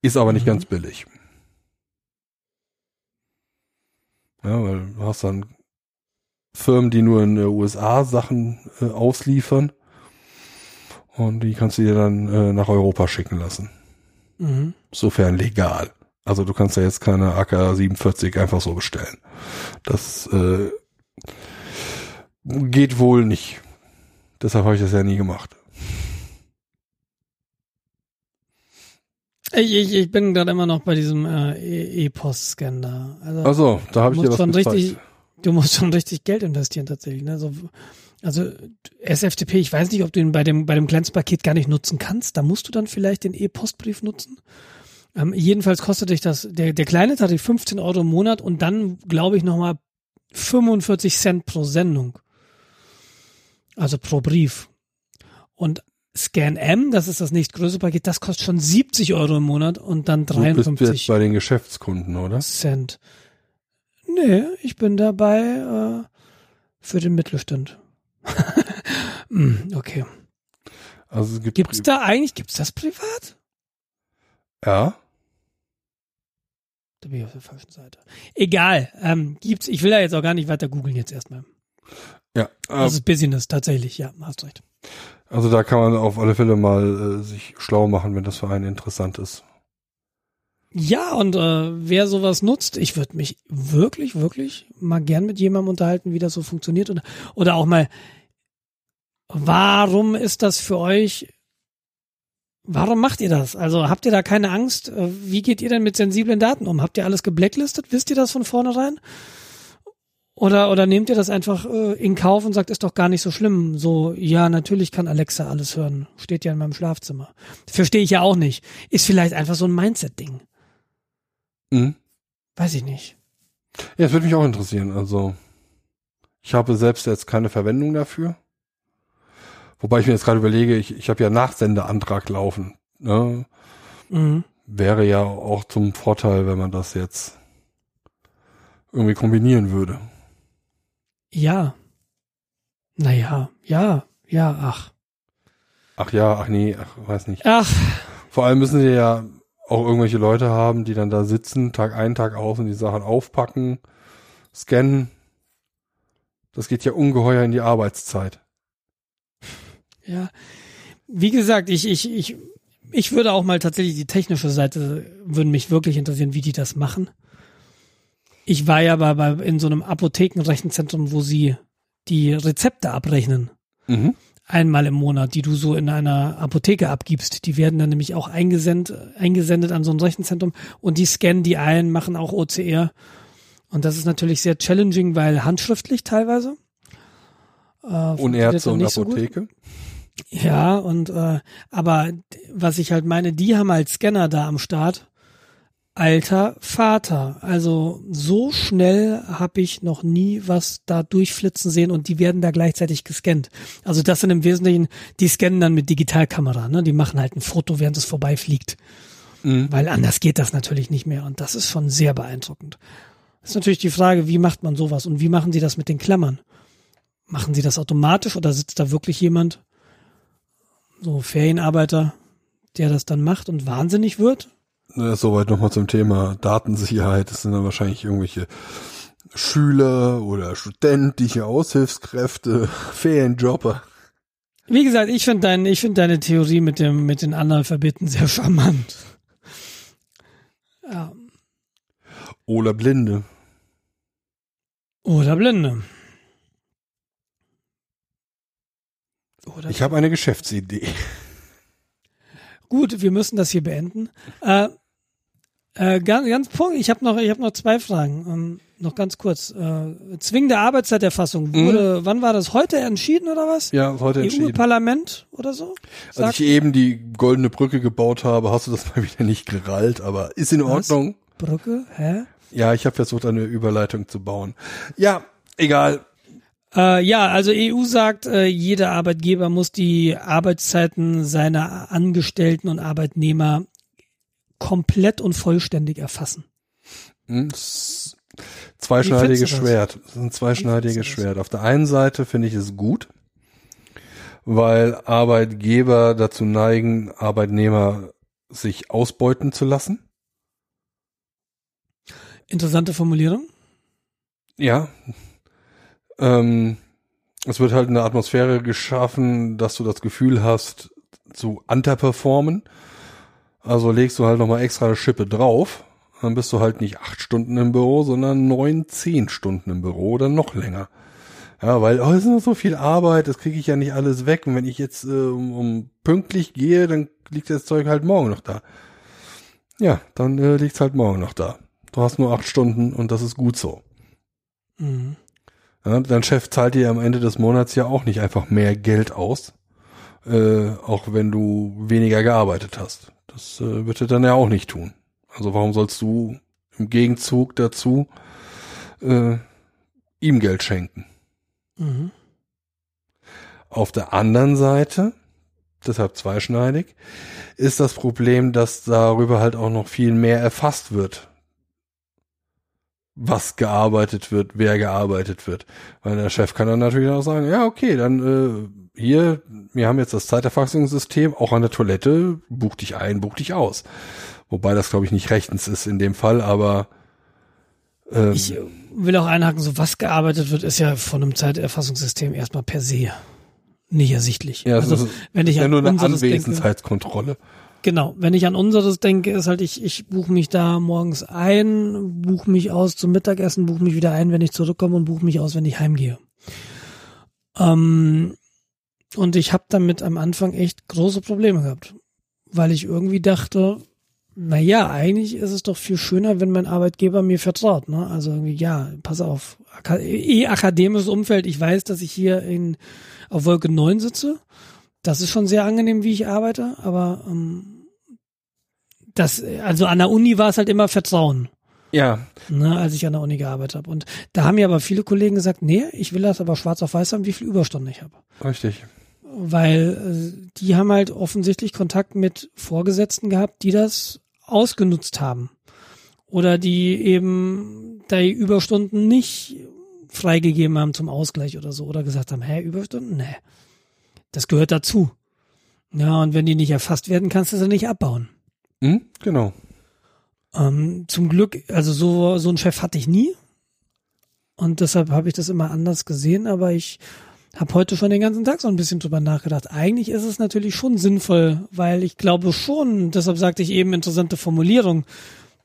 Ist aber nicht mhm. ganz billig. Ja, weil du hast dann Firmen, die nur in den USA Sachen äh, ausliefern und die kannst du dir dann äh, nach Europa schicken lassen. Mhm. Sofern legal. Also du kannst ja jetzt keine AK-47 einfach so bestellen. Das äh, Geht wohl nicht. Deshalb habe ich das ja nie gemacht. Ich, ich, ich bin gerade immer noch bei diesem äh, E-Post-Scan da. Also, also da habe ich dir was schon richtig, Du musst schon richtig Geld investieren tatsächlich. Ne? Also, also SFTP, ich weiß nicht, ob du ihn bei dem, bei dem Glänzpaket gar nicht nutzen kannst. Da musst du dann vielleicht den E-Postbrief nutzen. Ähm, jedenfalls kostet dich das, der, der kleine Tarif 15 Euro im Monat und dann, glaube ich, nochmal 45 Cent pro Sendung. Also pro Brief. Und Scan M, das ist das nächstgrößere Paket, das kostet schon 70 Euro im Monat und dann Du bist 53 jetzt bei den Geschäftskunden, oder? Cent. Nee, ich bin dabei äh, für den Mittelstand. Hm, okay. Also es gibt Gibt's da eigentlich, gibt's das privat? ja. Da bin ich auf der falschen Seite. Egal, ähm, gibt's, ich will da jetzt auch gar nicht weiter googeln jetzt erstmal. Ja, Das äh, ist Business, tatsächlich, ja, hast recht. also da kann man auf alle Fälle mal äh, sich schlau machen, wenn das für einen interessant ist. Ja, und äh, wer sowas nutzt, ich würde mich wirklich, wirklich mal gern mit jemandem unterhalten, wie das so funktioniert. Oder, oder auch mal, warum ist das für euch, warum macht ihr das? Also habt ihr da keine Angst? Äh, Wie geht ihr denn mit sensiblen Daten um? Habt ihr alles geblacklistet? Wisst ihr das von vornherein? Oder, oder nehmt ihr das einfach äh, in Kauf und sagt, ist doch gar nicht so schlimm. So, ja, natürlich kann Alexa alles hören. Steht ja in meinem Schlafzimmer. Verstehe ich ja auch nicht. Ist vielleicht einfach so ein Mindset-Ding. Mhm. Weiß ich nicht. Ja, das würde mich auch interessieren. Also ich habe selbst jetzt keine Verwendung dafür. Wobei ich mir jetzt gerade überlege, ich, ich habe ja Nachsendeantrag laufen. Ne? Mhm. Wäre ja auch zum Vorteil, wenn man das jetzt irgendwie kombinieren würde. Ja. Naja, ja, ja, ach. Ach ja, ach nee, ach, weiß nicht. Ach, Vor allem müssen sie ja auch irgendwelche Leute haben, die dann da sitzen, Tag ein, Tag aus und die Sachen aufpacken, scannen. Das geht ja ungeheuer in die Arbeitszeit. ja. Wie gesagt, ich, ich, ich, ich würde auch mal tatsächlich die technische Seite, würde mich wirklich interessieren, wie die das machen. Ich war ja bei, bei in so einem Apothekenrechenzentrum, wo sie die Rezepte abrechnen. Mhm. Einmal im Monat, die du so in einer Apotheke abgibst. Die werden dann nämlich auch eingesendet, eingesendet an so ein Rechenzentrum und die scannen die ein, machen auch OCR. Und das ist natürlich sehr challenging, weil handschriftlich teilweise. Äh, Und Ärzte und nicht so. Apotheke. Ja, und äh, aber was ich halt meine, die haben als Scanner da am Start. Alter Vater. Also so schnell habe ich noch nie was da durchflitzen sehen und die werden da gleichzeitig gescannt. Also das sind im Wesentlichen, die scannen dann mit Digitalkamera, ne? Die machen halt ein Foto, während es vorbeifliegt. Mhm. Weil anders geht das natürlich nicht mehr. Und das ist schon sehr beeindruckend. Das ist natürlich die Frage, wie macht man sowas und wie machen sie das mit den Klammern? Machen sie das automatisch oder sitzt da wirklich jemand, so Ferienarbeiter, der das dann macht und wahnsinnig wird? Ne, Soweit nochmal zum Thema Datensicherheit. Das sind dann wahrscheinlich irgendwelche Schüler oder studentische Aushilfskräfte, Ferienjobber. Wie gesagt, ich finde dein, ich finde deine Theorie mit dem, mit den Analphabeten sehr charmant. Ja. Oder Blinde. Oder Blinde. Oder Ich habe eine Geschäftsidee. Gut, wir müssen das hier beenden. Äh, äh, ganz, ganz Punkt. Ich habe noch, ich habe noch zwei Fragen. Ähm, noch ganz kurz. Äh, zwingende Arbeitszeiterfassung wurde, wann war das? Heute entschieden oder was? Ja, heute entschieden. EU-Parlament oder so? Als Sagt ich eben die goldene Brücke gebaut habe, hast du das mal wieder nicht gerallt, aber ist in Was? Ordnung. Brücke? Hä? Ja, ich habe versucht, eine Überleitung zu bauen. Ja, egal. Äh, ja, also EU sagt, äh, jeder Arbeitgeber muss die Arbeitszeiten seiner Angestellten und Arbeitnehmer komplett und vollständig erfassen. Hm, Zweischneidiges? Schwert. Das ist ein zweischneidiges? Schwert. Auf der einen Seite finde ich es gut, weil Arbeitgeber dazu neigen, Arbeitnehmer sich ausbeuten zu lassen. Interessante Formulierung. Ja. Ähm, es wird halt eine Atmosphäre geschaffen, dass du das Gefühl hast, zu underperformen. Also legst du halt nochmal extra eine Schippe drauf. Dann bist du halt nicht acht Stunden im Büro, sondern neun, zehn Stunden im Büro oder noch länger. Ja, weil, oh, es ist noch so viel Arbeit, das kriege ich ja nicht alles weg. Und wenn ich jetzt äh, um, um pünktlich gehe, dann liegt das Zeug halt morgen noch da. Ja, dann äh, liegt's halt morgen noch da. Du hast nur acht Stunden und das ist gut so. Mhm. Ja, dein Chef zahlt dir am Ende des Monats ja auch nicht einfach mehr Geld aus, äh, auch wenn du weniger gearbeitet hast. Das äh, wird er dann ja auch nicht tun. Also warum sollst du im Gegenzug dazu äh, ihm Geld schenken. Mhm. Auf der anderen Seite, deshalb zweischneidig, ist das Problem, dass darüber halt auch noch viel mehr erfasst wird. Was gearbeitet wird, wer gearbeitet wird. Weil der Chef kann dann natürlich auch sagen, ja, okay, dann äh, hier, wir haben jetzt das Zeiterfassungssystem, auch an der Toilette, buch dich ein, buch dich aus. Wobei das, glaube ich, nicht rechtens ist in dem Fall, aber ähm, Ich will auch einhaken, so was gearbeitet wird, ist ja von einem Zeiterfassungssystem erstmal per se nicht ersichtlich. ja, also, das ist wenn ich ja nur eine unseres denke, Anwesenheitskontrolle. Genau, wenn ich an unseres denke, ist halt, ich, ich buche mich da morgens ein, buche mich aus zum Mittagessen, buche mich wieder ein, wenn ich zurückkomme und buche mich aus, wenn ich heimgehe. Ähm, und ich habe damit am Anfang echt große Probleme gehabt, weil ich irgendwie dachte, na ja, eigentlich ist es doch viel schöner, wenn mein Arbeitgeber mir vertraut. Ne? Also irgendwie, ja, pass auf, eh akademisches Umfeld. Ich weiß, dass ich hier in auf Wolke 9 sitze. Das ist schon sehr angenehm, wie ich arbeite, aber ähm, das, also an der Uni war es halt immer Vertrauen Ja, ne, als ich an der Uni gearbeitet habe. Und da haben mir aber viele Kollegen gesagt, nee, ich will das aber schwarz auf weiß haben, wie viel Überstunden ich habe. richtig. Weil äh, die haben halt offensichtlich Kontakt mit Vorgesetzten gehabt, die das ausgenutzt haben. Oder die eben die Überstunden nicht freigegeben haben zum Ausgleich oder so. Oder gesagt haben, hä, Überstunden? Nee. Das gehört dazu. Ja, und wenn die nicht erfasst werden, kannst du sie nicht abbauen. Hm? Genau. Ähm, zum Glück, also so, so einen Chef hatte ich nie. Und deshalb habe ich das immer anders gesehen, aber ich habe heute schon den ganzen Tag so ein bisschen drüber nachgedacht. Eigentlich ist es natürlich schon sinnvoll, weil ich glaube schon, deshalb sagte ich eben interessante Formulierung,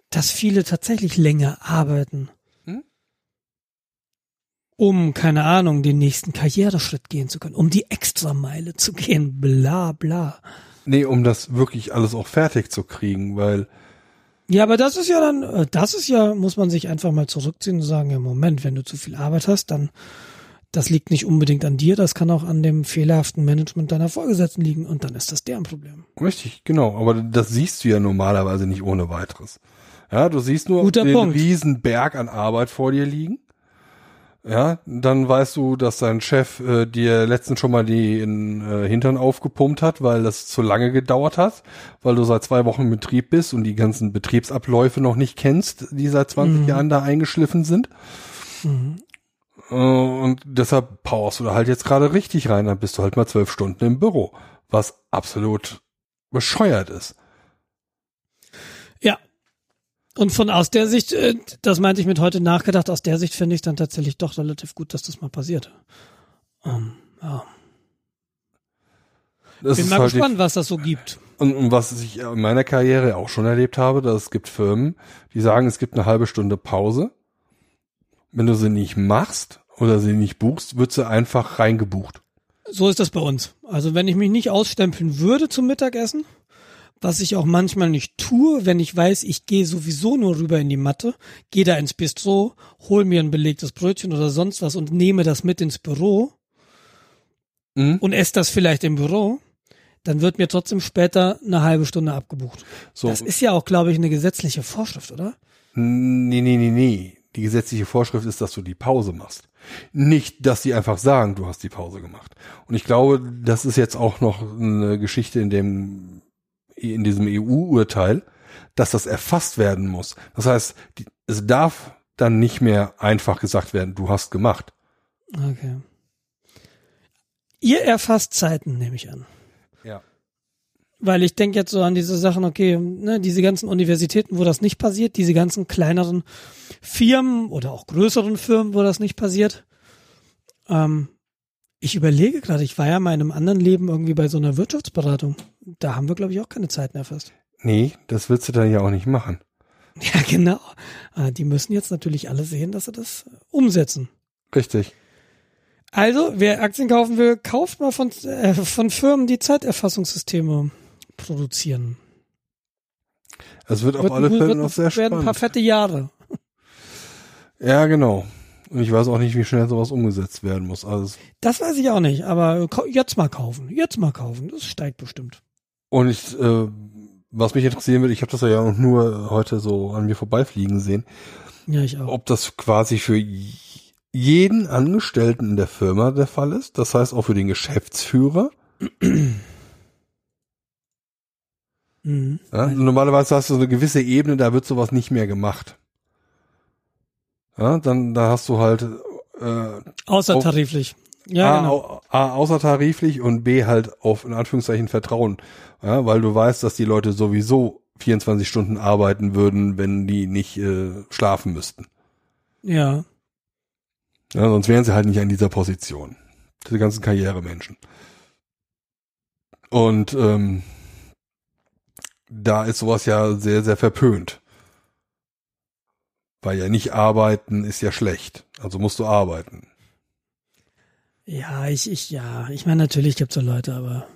dass viele tatsächlich länger arbeiten. Hm? Um, keine Ahnung, den nächsten Karriereschritt gehen zu können, um die Extrameile zu gehen, bla bla. Nee, um das wirklich alles auch fertig zu kriegen, weil Ja, aber das ist ja dann, äh, das ist ja, muss man sich einfach mal zurückziehen und sagen, ja, Moment, wenn du zu viel Arbeit hast, dann, das liegt nicht unbedingt an dir, das kann auch an dem fehlerhaften Management deiner Vorgesetzten liegen und dann ist das deren Problem. Richtig, genau. Aber das siehst du ja normalerweise nicht ohne weiteres. Ja, du siehst nur Guter den Punkt. riesen Berg an Arbeit vor dir liegen. Ja, dann weißt du, dass dein Chef äh, dir letztens schon mal die in, äh, Hintern aufgepumpt hat, weil das zu lange gedauert hat, weil du seit zwei Wochen im Betrieb bist und die ganzen Betriebsabläufe noch nicht kennst, die seit 20 Mhm. Jahren da eingeschliffen sind. Mhm. Äh, Und deshalb powerst du da halt jetzt gerade richtig rein, dann bist du halt mal zwölf Stunden im Büro, was absolut bescheuert ist. Und von aus der Sicht, äh, das meinte ich mit heute nachgedacht, aus der Sicht finde ich dann tatsächlich doch relativ gut, dass das mal passiert. Ähm, ja. Das Bin ist mal halt gespannt, was das so gibt. Und was ich in meiner Karriere auch schon erlebt habe, dass es gibt Firmen, die sagen, es gibt eine halbe Stunde Pause. Wenn du sie nicht machst oder sie nicht buchst, wird sie einfach reingebucht. So ist das bei uns. Also wenn ich mich nicht ausstempeln würde zum Mittagessen, was ich auch manchmal nicht tue, wenn ich weiß, ich gehe sowieso nur rüber in die Matte, gehe da ins Bistro, hol mir ein belegtes Brötchen oder sonst was und nehme das mit ins Büro Mhm. und esse das vielleicht im Büro, dann wird mir trotzdem später eine halbe Stunde abgebucht. So, Das ist ja auch, glaube ich, eine gesetzliche Vorschrift, oder? nee, nee, nee, nee. Die gesetzliche Vorschrift ist, dass du die Pause machst. Nicht, dass die einfach sagen, du hast die Pause gemacht. Und ich glaube, das ist jetzt auch noch eine Geschichte in dem, in diesem EU-Urteil, dass das erfasst werden muss. Das heißt, die, es darf dann nicht mehr einfach gesagt werden, du hast gemacht. Okay. Ihr erfasst Zeiten, nehme ich an. Ja. Weil ich denke jetzt so an diese Sachen, okay, ne, diese ganzen Universitäten, wo das nicht passiert, diese ganzen kleineren Firmen oder auch größeren Firmen, wo das nicht passiert. Ähm, ich überlege gerade, ich war ja in einem anderen Leben irgendwie bei so einer Wirtschaftsberatung. Da haben wir, glaube ich, auch keine Zeiten erfasst. Nee, das willst du dann ja auch nicht machen. Ja, genau. Äh, Die müssen jetzt natürlich alle sehen, dass sie das umsetzen. Richtig. Also, wer Aktien kaufen will, kauft mal von, äh, von Firmen, die Zeiterfassungssysteme produzieren. Es wird auf Wird- alle Fälle noch sehr werden ein paar spannend. fette Jahre. Ja, genau. Und ich weiß auch nicht, wie schnell sowas umgesetzt werden muss. Also Das weiß ich auch nicht, aber jetzt mal kaufen, jetzt mal kaufen, das steigt bestimmt. Und ich, äh, was mich interessieren würde, ich habe das ja auch nur heute so an mir vorbeifliegen sehen, Ja, ich auch. ob das quasi für jeden Angestellten in der Firma der Fall ist. Das heißt auch für den Geschäftsführer. Mhm. Ja, normalerweise hast du so eine gewisse Ebene, da wird sowas nicht mehr gemacht. Ja, dann da hast du halt äh, Außertariflich. Ja, A, genau. au- A, außertariflich und B halt auf in Anführungszeichen Vertrauen. Ja, weil du weißt, dass die Leute sowieso 24 Stunden arbeiten würden, wenn die nicht äh, schlafen müssten. Ja. Ja, sonst wären sie halt nicht an dieser Position. Diese ganzen Karrieremenschen. Und ähm, da ist sowas ja sehr, sehr verpönt. Weil ja nicht arbeiten ist ja schlecht. Also musst du arbeiten. Ja, ich, ich, ja, ich meine, natürlich gibt's so Leute, aber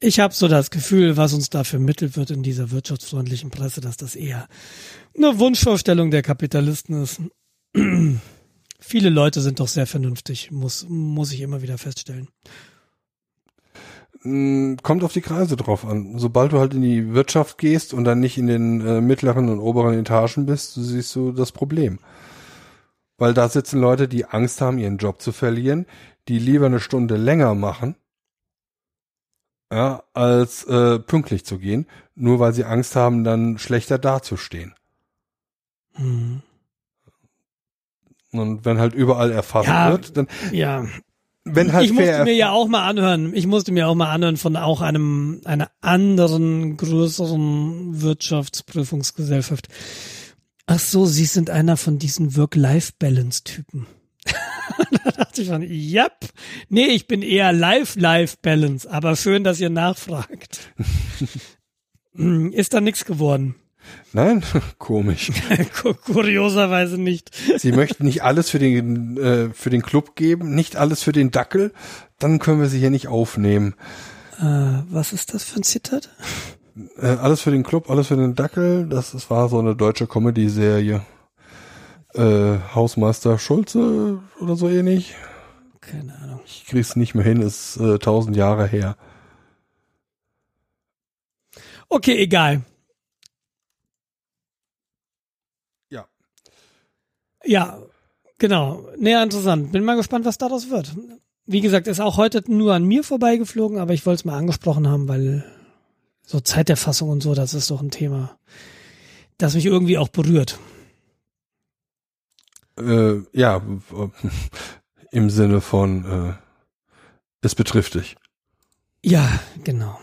ich habe so das Gefühl, was uns da vermittelt wird in dieser wirtschaftsfreundlichen Presse, dass das eher eine Wunschvorstellung der Kapitalisten ist. Viele Leute sind doch sehr vernünftig, muss, muss ich immer wieder feststellen. Mm, Kommt auf die Kreise drauf an. Sobald du halt in die Wirtschaft gehst und dann nicht in den äh, mittleren und oberen Etagen bist, siehst du das Problem. Weil da sitzen Leute, die Angst haben, ihren Job zu verlieren, die lieber eine Stunde länger machen, ja, als äh, pünktlich zu gehen, nur weil sie Angst haben, dann schlechter dazustehen. Hm. Und wenn halt überall erfasst Ja. wird, dann Ja, wenn halt ich musste mir ja auch mal anhören, ich musste mir auch mal anhören von auch einem, einer anderen größeren Wirtschaftsprüfungsgesellschaft. Ach so, Sie sind einer von diesen Work-Life-Balance-Typen. da dachte ich schon, yep. Nee, ich bin eher Life-Life-Balance, aber schön, dass ihr nachfragt. Hm, Ist da nichts geworden. Nein, komisch. Ku- Kurioserweise nicht. Sie möchten nicht alles für den äh, für den Club geben, nicht alles für den Dackel, dann können wir sie hier nicht aufnehmen. Äh, was ist das für ein Zitat? Äh, alles für den Club, alles für den Dackel, das, das war so eine deutsche Comedy-Serie. Äh, Hausmeister Schulze oder so ähnlich. Keine Ahnung. Ich krieg's nicht mehr hin, ist äh, tausend Jahre her. Okay, egal. Ja, genau. Näher interessant. Bin mal gespannt, was daraus wird. Wie gesagt, ist auch heute nur an mir vorbeigeflogen, aber ich wollte es mal angesprochen haben, weil so Zeiterfassung und so, das ist doch ein Thema, das mich irgendwie auch berührt. Äh, ja, im Sinne von äh, es betrifft dich. Ja, genau.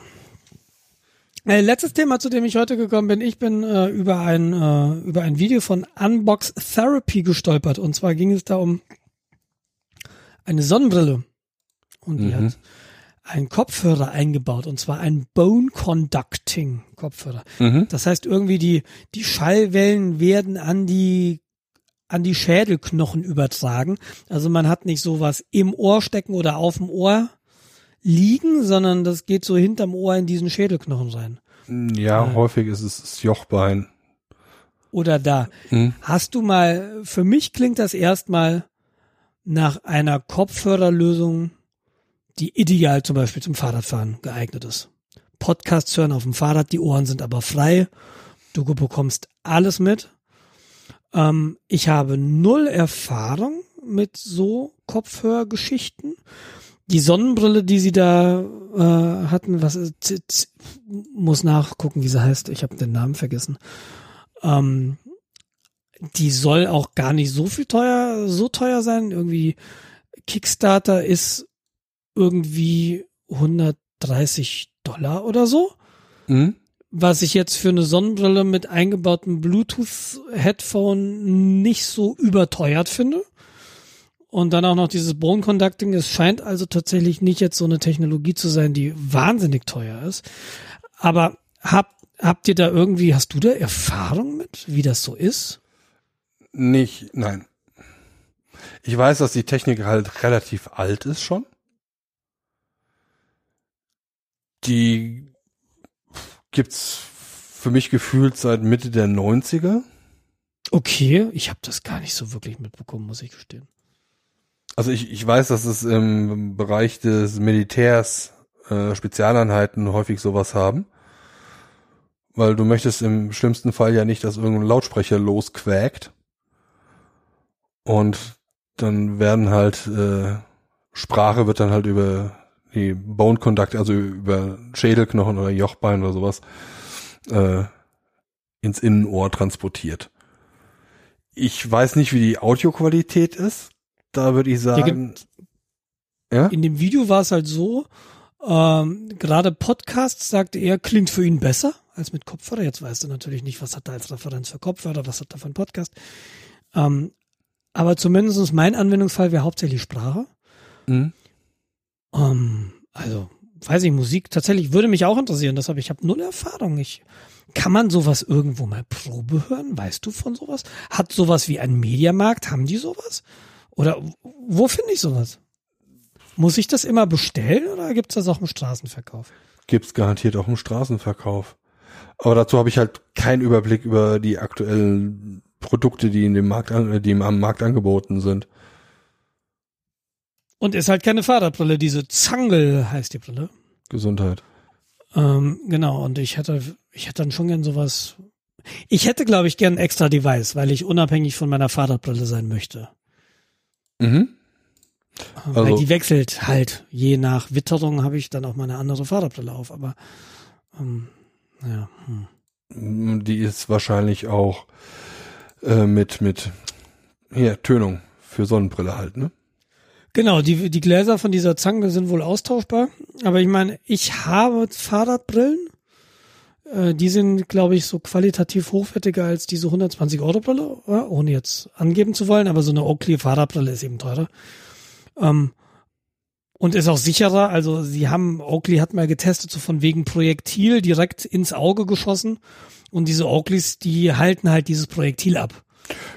Äh, letztes Thema, zu dem ich heute gekommen bin. Ich bin äh, über ein äh, über ein Video von Unbox Therapy gestolpert. Und zwar ging es da um eine Sonnenbrille. Und die Mhm. hat einen Kopfhörer eingebaut. Und zwar ein Bone Conducting Kopfhörer. Mhm. Das heißt irgendwie die die Schallwellen werden an die an die Schädelknochen übertragen. Also man hat nicht sowas im Ohr stecken oder auf dem Ohr liegen, sondern das geht so hinterm Ohr in diesen Schädelknochen rein. Ja, Äh. häufig ist es das Jochbein. Oder da. Mhm. Hast du mal, für mich klingt das erstmal nach einer Kopfhörerlösung, die ideal zum Beispiel zum Fahrradfahren geeignet ist. Podcasts hören auf dem Fahrrad, die Ohren sind aber frei. Du bekommst alles mit. Ähm, ich habe null Erfahrung mit so Kopfhörgeschichten. Die Sonnenbrille, die sie da äh, hatten, was ist, z- muss nachgucken, wie sie heißt. Ich habe den Namen vergessen. Ähm, die soll auch gar nicht so viel teuer, so teuer sein. Irgendwie Kickstarter ist irgendwie 130 Dollar oder so. Mhm. Was ich jetzt für eine Sonnenbrille mit eingebautem Bluetooth-Headphone nicht so überteuert finde. Und dann auch noch dieses Bone Conducting. Es scheint also tatsächlich nicht jetzt so eine Technologie zu sein, die wahnsinnig teuer ist. Aber habt, habt ihr da irgendwie, hast du da Erfahrung mit, wie das so ist? Nicht, nein. Ich weiß, dass die Technik halt relativ alt ist schon. Die gibt's für mich gefühlt seit Mitte der 90er. Okay, ich habe das gar nicht so wirklich mitbekommen, muss ich gestehen. Also ich, ich weiß, dass es im Bereich des Militärs äh, Spezialeinheiten häufig sowas haben. Weil du möchtest im schlimmsten Fall ja nicht, dass irgendein Lautsprecher losquäkt. Und dann werden halt äh, Sprache wird dann halt über die Bone Conduct, also über Schädelknochen oder Jochbein oder sowas, äh, ins Innenohr transportiert. Ich weiß nicht, wie die Audioqualität ist. Da würde ich sagen, ja? In dem Video war es halt so, ähm, gerade Podcasts sagte er, klingt für ihn besser als mit Kopfhörer. Jetzt weißt du natürlich nicht, was hat er als Referenz für Kopfhörer, was hat er für einen Podcast. Ähm, aber zumindest mein Anwendungsfall wäre hauptsächlich Sprache. Mhm. Ähm, also, weiß ich, Musik tatsächlich würde mich auch interessieren, deshalb ich habe null Erfahrung. Ich, kann man sowas irgendwo mal Probe hören? Weißt du von sowas? Hat sowas wie ein Mediamarkt? Haben die sowas? Oder wo finde ich sowas? Muss ich das immer bestellen oder gibt's das auch im Straßenverkauf? Gibt's garantiert auch im Straßenverkauf. Aber dazu habe ich halt keinen Überblick über die aktuellen Produkte, die in dem Markt, die am Markt angeboten sind. Und ist halt keine Fahrradbrille, diese Zangel heißt die Brille. Gesundheit. Ähm, genau, und ich hätte, ich hätte dann schon gern sowas. Ich hätte, glaube ich, gern ein extra Device, weil ich unabhängig von meiner Fahrradbrille sein möchte. Mhm. Also, weil die wechselt halt. Je nach Witterung habe ich dann auch meine andere Fahrradbrille auf, aber ähm, ja. Hm. Die ist wahrscheinlich auch äh, mit, mit hier, Tönung für Sonnenbrille halt, ne? Genau, die, die Gläser von dieser Zange sind wohl austauschbar. Aber ich meine, ich habe Fahrradbrillen. Äh, die sind, glaube ich, so qualitativ hochwertiger als diese 120 Euro Brille, ja, ohne jetzt angeben zu wollen. Aber so eine Oakley Fahrradbrille ist eben teurer. Ähm, und ist auch sicherer. Also sie haben, Oakley hat mal getestet, so von wegen Projektil direkt ins Auge geschossen. Und diese Oakleys, die halten halt dieses Projektil ab.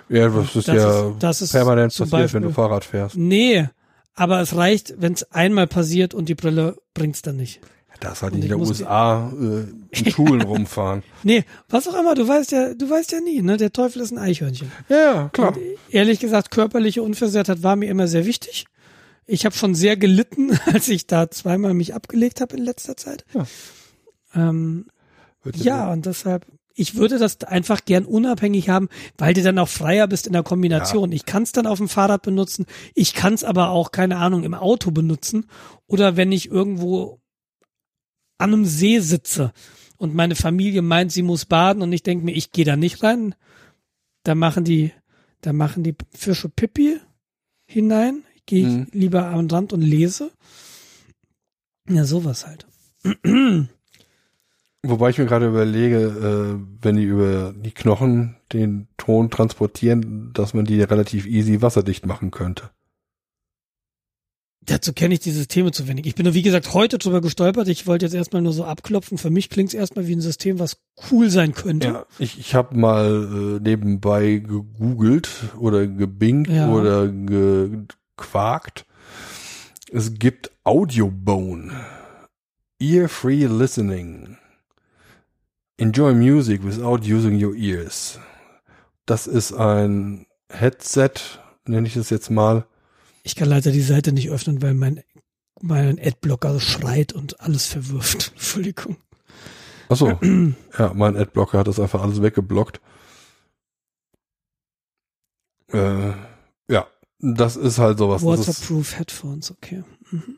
Ja, das ist das ja ist, das ist permanent passiert, Beispiel, wenn du Fahrrad fährst. Nee, aber es reicht, wenn es einmal passiert und die Brille bringt's dann nicht. Das halt in der USA äh, in Schulen rumfahren. Nee, was auch immer, du weißt ja, du weißt ja nie, ne? Der Teufel ist ein Eichhörnchen. Ja, ja klar. Und ehrlich gesagt, körperliche Unversehrtheit war mir immer sehr wichtig. Ich habe schon sehr gelitten, als ich da zweimal mich abgelegt habe in letzter Zeit. Ja, ähm, ja und deshalb ich würde das einfach gern unabhängig haben, weil du dann auch freier bist in der Kombination. Ja. Ich kann es dann auf dem Fahrrad benutzen, ich kann es aber auch, keine Ahnung, im Auto benutzen oder wenn ich irgendwo an einem See sitze und meine Familie meint, sie muss baden und ich denke mir, ich gehe da nicht rein, da machen die, da machen die Fische Pipi hinein, gehe ich mhm. lieber am Rand und lese. Ja, sowas halt. Wobei ich mir gerade überlege, äh, wenn die über die Knochen den Ton transportieren, dass man die relativ easy wasserdicht machen könnte. Dazu kenne ich die Systeme zu wenig. Ich bin nur, wie gesagt, heute drüber gestolpert. Ich wollte jetzt erstmal nur so abklopfen. Für mich klingt es erstmal wie ein System, was cool sein könnte. Ja, ich, ich habe mal äh, nebenbei gegoogelt oder gebingt ja. oder gequakt. Es gibt Audiobone. Ear-Free Listening. Enjoy music without using your ears. Das ist ein Headset, nenne ich es jetzt mal. Ich kann leider die Seite nicht öffnen, weil mein, mein Adblocker schreit und alles verwirft. Entschuldigung. Achso. ja, mein Adblocker hat das einfach alles weggeblockt. Äh, ja, das ist halt sowas. Waterproof ist, Headphones, okay. Mhm.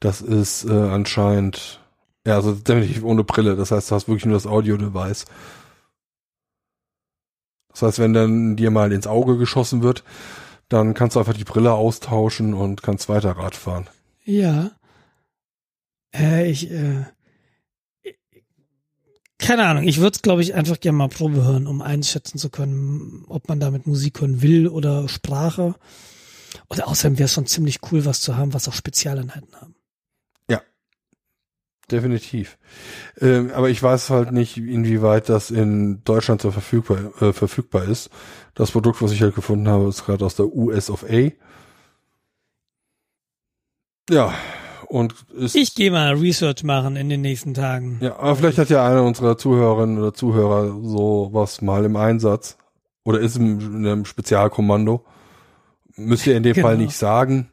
Das ist äh, anscheinend ja, also definitiv ohne Brille. Das heißt, du hast wirklich nur das Audio-Device. Das heißt, wenn dann dir mal ins Auge geschossen wird, dann kannst du einfach die Brille austauschen und kannst weiter Rad fahren. Ja. Äh, ich, äh, keine Ahnung, ich würde es, glaube ich, einfach gerne mal Probe hören, um einschätzen zu können, ob man damit Musik hören will oder Sprache. Und außerdem wäre es schon ziemlich cool, was zu haben, was auch Spezialeinheiten haben definitiv. Ähm, aber ich weiß halt nicht, inwieweit das in Deutschland so verfügbar, äh, verfügbar ist. Das Produkt, was ich halt gefunden habe, ist gerade aus der US of A. Ja, und ist. Ich gehe mal Research machen in den nächsten Tagen. Ja, aber vielleicht hat ja einer unserer Zuhörerinnen oder Zuhörer sowas mal im Einsatz. Oder ist in einem Spezialkommando. Müsst ihr in dem genau. Fall nicht sagen.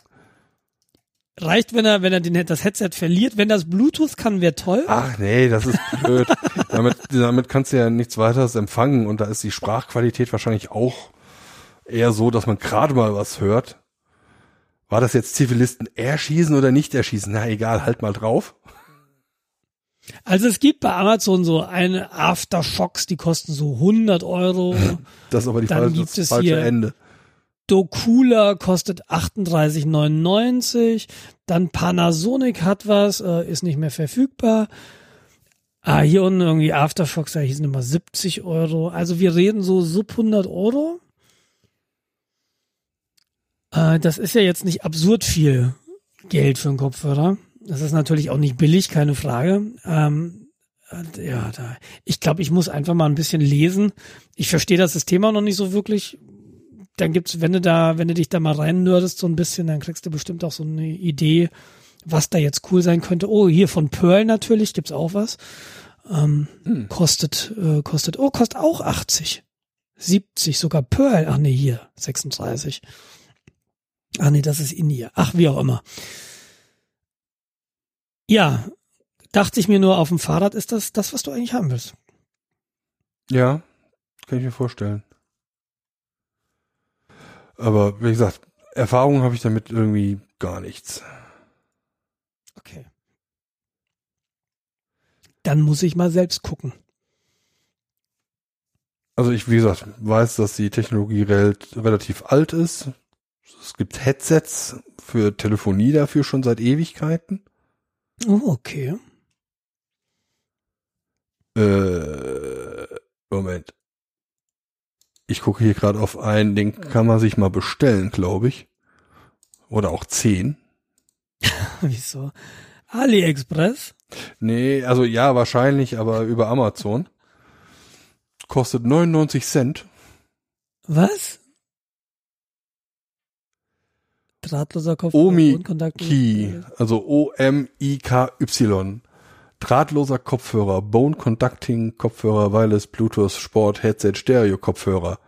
Reicht, wenn er, wenn er den, das Headset verliert. Wenn das Bluetooth kann, wäre toll. Ach nee, das ist blöd. damit, damit kannst du ja nichts weiteres empfangen und da ist die Sprachqualität wahrscheinlich auch eher so, dass man gerade mal was hört. war das jetzt Zivilisten erschießen oder nicht erschießen? Na egal, halt mal drauf. Also es gibt bei Amazon so eine Aftershocks, die kosten so 100 Euro. Das ist aber die Dann falsche, gibt es falsche hier- Ende. Docooler kostet 38,99. Dann Panasonic hat was, äh, ist nicht mehr verfügbar. Ah, hier unten irgendwie Aftershocks, da hießen immer 70 Euro. Also wir reden so sub 100 Euro. Äh, das ist ja jetzt nicht absurd viel Geld für einen Kopfhörer. Das ist natürlich auch nicht billig, keine Frage. Ähm, äh, ja, da, ich glaube, ich muss einfach mal ein bisschen lesen. Ich verstehe das auch noch nicht so wirklich dann gibt's, wenn du da, wenn du dich da mal rein nördest so ein bisschen, dann kriegst du bestimmt auch so eine Idee, was da jetzt cool sein könnte. Oh, hier von Pearl natürlich gibt's auch was. Ähm, Hm. Kostet, äh, kostet, oh, kostet auch 80. 70, sogar Pearl. Ach nee, hier, 36. Ach nee, das ist India. Ach, wie auch immer. Ja, dachte ich mir nur, auf dem Fahrrad ist das das, was du eigentlich haben willst. Ja, kann ich mir vorstellen. Aber wie gesagt, Erfahrung habe ich damit irgendwie gar nichts. Okay. Dann muss ich mal selbst gucken. Also ich, wie gesagt, weiß, dass die Technologie rel relativ alt ist. Es gibt Headsets für Telefonie dafür schon seit Ewigkeiten. Oh, okay. Äh, Moment. Ich gucke hier gerade auf einen, den kann man sich mal bestellen, glaube ich. Oder auch zehn. Wieso? AliExpress? Nee, also ja, wahrscheinlich, aber über Amazon. Kostet 99 Cent. Was? Drahtloser Kopf. Omi Kontakt. Key, also O-M-I-K-Y. Drahtloser Kopfhörer, Bone Conducting Kopfhörer, Wireless Bluetooth Sport Headset Stereo Kopfhörer.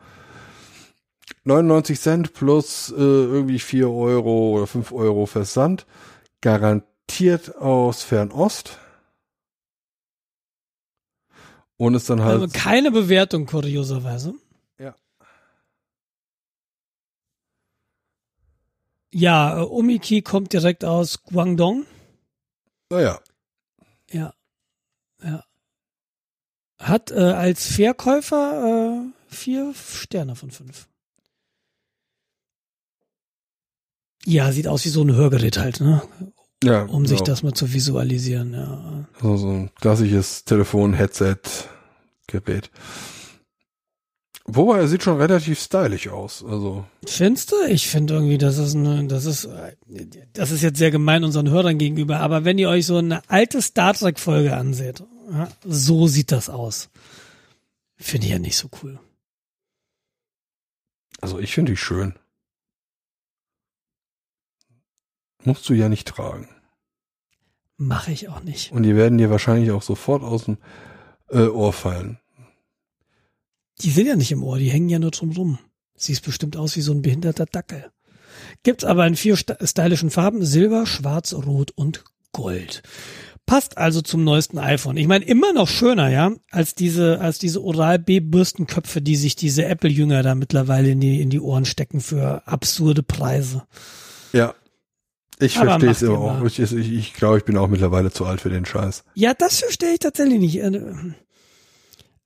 99 Cent plus äh, irgendwie 4 Euro oder 5 Euro Versand. Garantiert aus Fernost. Und ist dann halt. Also keine Bewertung, kurioserweise. Ja. Ja, äh, Omiki kommt direkt aus Guangdong. naja, Ja. Ja. Hat äh, als Verkäufer äh, vier Sterne von fünf. Ja, sieht aus wie so ein Hörgerät halt, ne? ja, Um sich genau. das mal zu visualisieren, ja. So, so ein klassisches Telefon-Headset-Gerät. Wobei, er sieht schon relativ stylisch aus. Also, Findest du? Ich finde irgendwie, das ist eine, das ist, das ist jetzt sehr gemein unseren Hörern gegenüber, aber wenn ihr euch so eine alte Star Trek Folge anseht, ja, so sieht das aus. Finde ich ja nicht so cool. also ich finde die schön. Musst du ja nicht tragen. Mache ich auch nicht. Und die werden dir wahrscheinlich auch sofort aus dem äh, Ohr fallen. Die sind ja nicht im Ohr, die hängen ja nur drum rum. Siehst bestimmt aus wie so ein behinderter Dackel. Gibt's aber in vier stylischen Farben, Silber, Schwarz, Rot und Gold. Passt also zum neuesten iPhone. Ich meine, immer noch schöner, ja, als diese, als diese Oral-B-Bürstenköpfe, die sich diese Apple-Jünger da mittlerweile in die, in die Ohren stecken für absurde Preise. Ja. Ich verstehe es immer auch. Ich, ich, ich glaube, ich bin auch mittlerweile zu alt für den Scheiß. Ja, das verstehe ich tatsächlich nicht. Äh,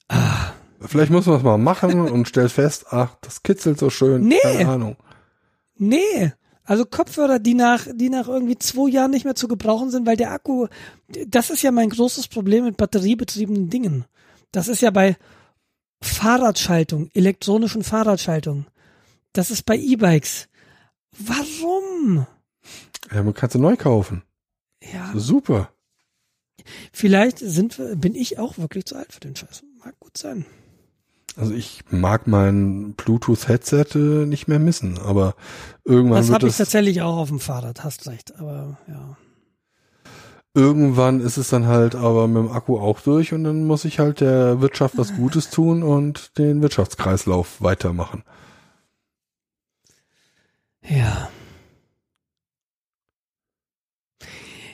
Ah, Vielleicht muss man es mal machen und stellt fest, ach, das kitzelt so schön. Nee. Keine Ahnung. Nee. Also Kopfhörer, die nach, die nach irgendwie zwei Jahren nicht mehr zu gebrauchen sind, weil der Akku, das ist ja mein großes Problem mit batteriebetriebenen Dingen. Das ist ja bei Fahrradschaltung, elektronischen Fahrradschaltung. Das ist bei E-Bikes. Warum? Ja, man kann sie neu kaufen. Ja, Super. vielleicht sind wir, bin ich auch wirklich zu alt für den Scheiß. Mag gut sein. Also ich mag mein Bluetooth-Headset äh, nicht mehr missen, aber irgendwann Das habe ich tatsächlich auch auf dem Fahrrad, hast recht, aber ja. irgendwann ist es dann halt aber mit dem Akku auch durch und dann muss ich halt der Wirtschaft was Gutes tun und den Wirtschaftskreislauf weitermachen. Ja.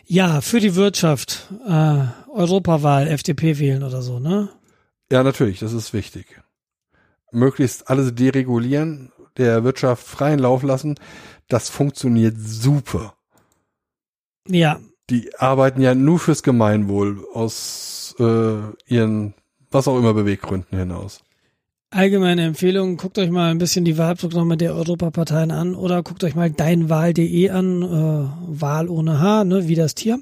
Ja, für die Wirtschaft, äh, Europawahl, FDP wählen oder so, ne? Ja, natürlich, das ist wichtig. Möglichst alles deregulieren, der Wirtschaft freien Lauf lassen, Das funktioniert super. Ja, Die arbeiten ja nur fürs Gemeinwohl aus äh, ihren, was auch immer, Beweggründen hinaus. allgemeine Empfehlung, guckt euch mal ein bisschen die Wahlprogramme der Europaparteien an oder guckt euch mal deinwahl.de an, äh, Wahl ohne H, ne, wie das Tier.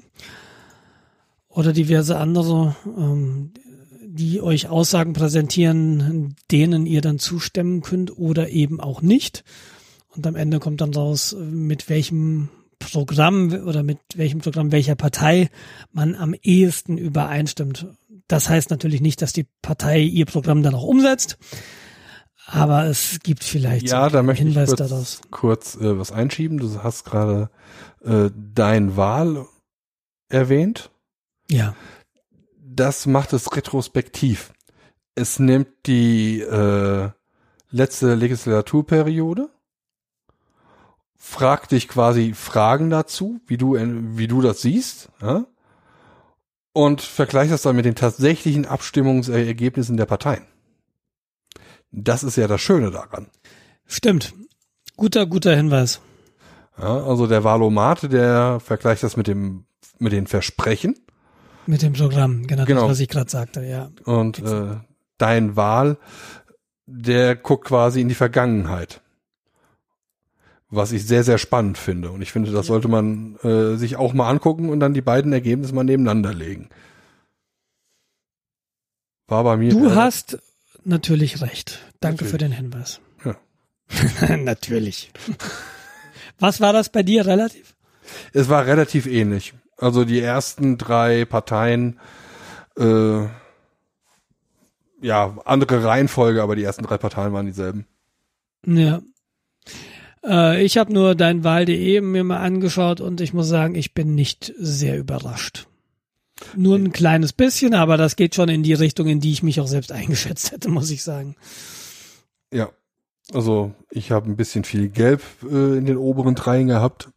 Oder diverse andere, ähm, die euch Aussagen präsentieren, denen ihr dann zustimmen könnt oder eben auch nicht. Und am Ende kommt dann raus, mit welchem Programm oder mit welchem Programm welcher Partei man am ehesten übereinstimmt. Das heißt natürlich nicht, dass die Partei ihr Programm dann auch umsetzt, aber es gibt vielleicht Ja, da möchte ich Hinweis kurz, daraus. kurz äh, was einschieben. Du hast gerade äh, dein Wahl erwähnt. Ja, Das macht es retrospektiv. Es nimmt die äh, letzte Legislaturperiode, fragt dich quasi Fragen dazu, wie du wie du das siehst, ja? und vergleicht das dann mit den tatsächlichen Abstimmungsergebnissen der Parteien. Das ist ja das Schöne daran. stimmt. Guter, guter Hinweis. Ja, also der Wahlomat, der vergleicht das mit dem mit den Versprechen Mit dem Programm, genau, Genau. das, was ich gerade sagte, ja. und äh, dein Wahl, der guckt quasi in die Vergangenheit. Was ich sehr, sehr spannend finde. Und ich finde, das sollte man äh, sich auch mal angucken und dann die beiden Ergebnisse mal nebeneinander legen. War bei mir. Du äh, hast natürlich recht. Danke Natürlich. für den Hinweis. Ja. natürlich. Was war das bei dir relativ? Es war relativ ähnlich. Also die ersten drei Parteien, äh, ja, andere Reihenfolge, aber die ersten drei Parteien waren dieselben. Ja. Äh, ich habe nur dein Wahl.de mir mal angeschaut und ich muss sagen, ich bin nicht sehr überrascht. Nur ein kleines bisschen, aber das geht schon in die Richtung, in die ich mich auch selbst eingeschätzt hätte, muss ich sagen. Ja. Also ich habe ein bisschen viel Gelb äh, in den oberen dreien gehabt.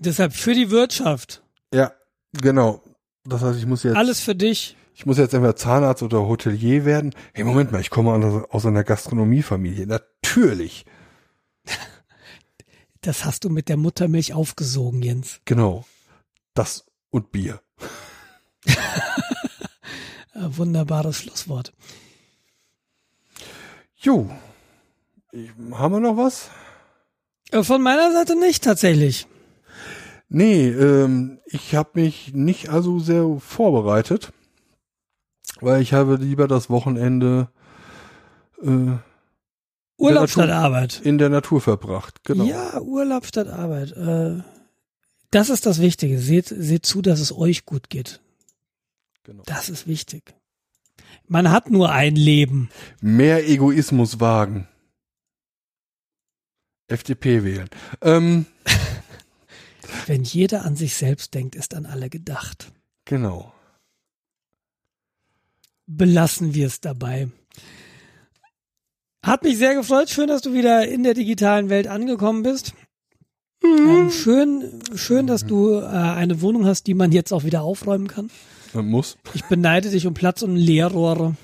Deshalb für die Wirtschaft. Ja, genau. Das heißt, ich muss jetzt, Alles für dich. ich muss jetzt entweder Zahnarzt oder Hotelier werden. Hey, Moment mal, ich komme aus- einer Gastronomiefamilie. Natürlich. Das hast du mit der Muttermilch aufgesogen, Jens. Genau. Das und Bier. Wunderbares Schlusswort. Jo. Haben wir noch was? Äh, Von meiner Seite nicht tatsächlich. Nee, ähm, ich habe mich nicht also sehr vorbereitet, weil ich habe lieber das Wochenende äh, Urlaub Natur- statt Arbeit. in der Natur verbracht. Genau. Ja, Urlaub statt Arbeit. Äh, das ist das Wichtige. Seht, seht zu, dass es euch gut geht. Genau. Das ist wichtig. Man hat nur ein Leben. Mehr Egoismus wagen. FDP wählen. Ähm, Wenn jeder an sich selbst denkt, ist an alle gedacht. genau. Belassen wir es dabei. Hat mich sehr gefreut. Schön, dass du wieder in der digitalen Welt angekommen bist. Ähm, schön, schön, dass du äh, eine Wohnung hast, die man jetzt auch wieder aufräumen kann. Man muss. Ich beneide dich um Platz und Leerrohre.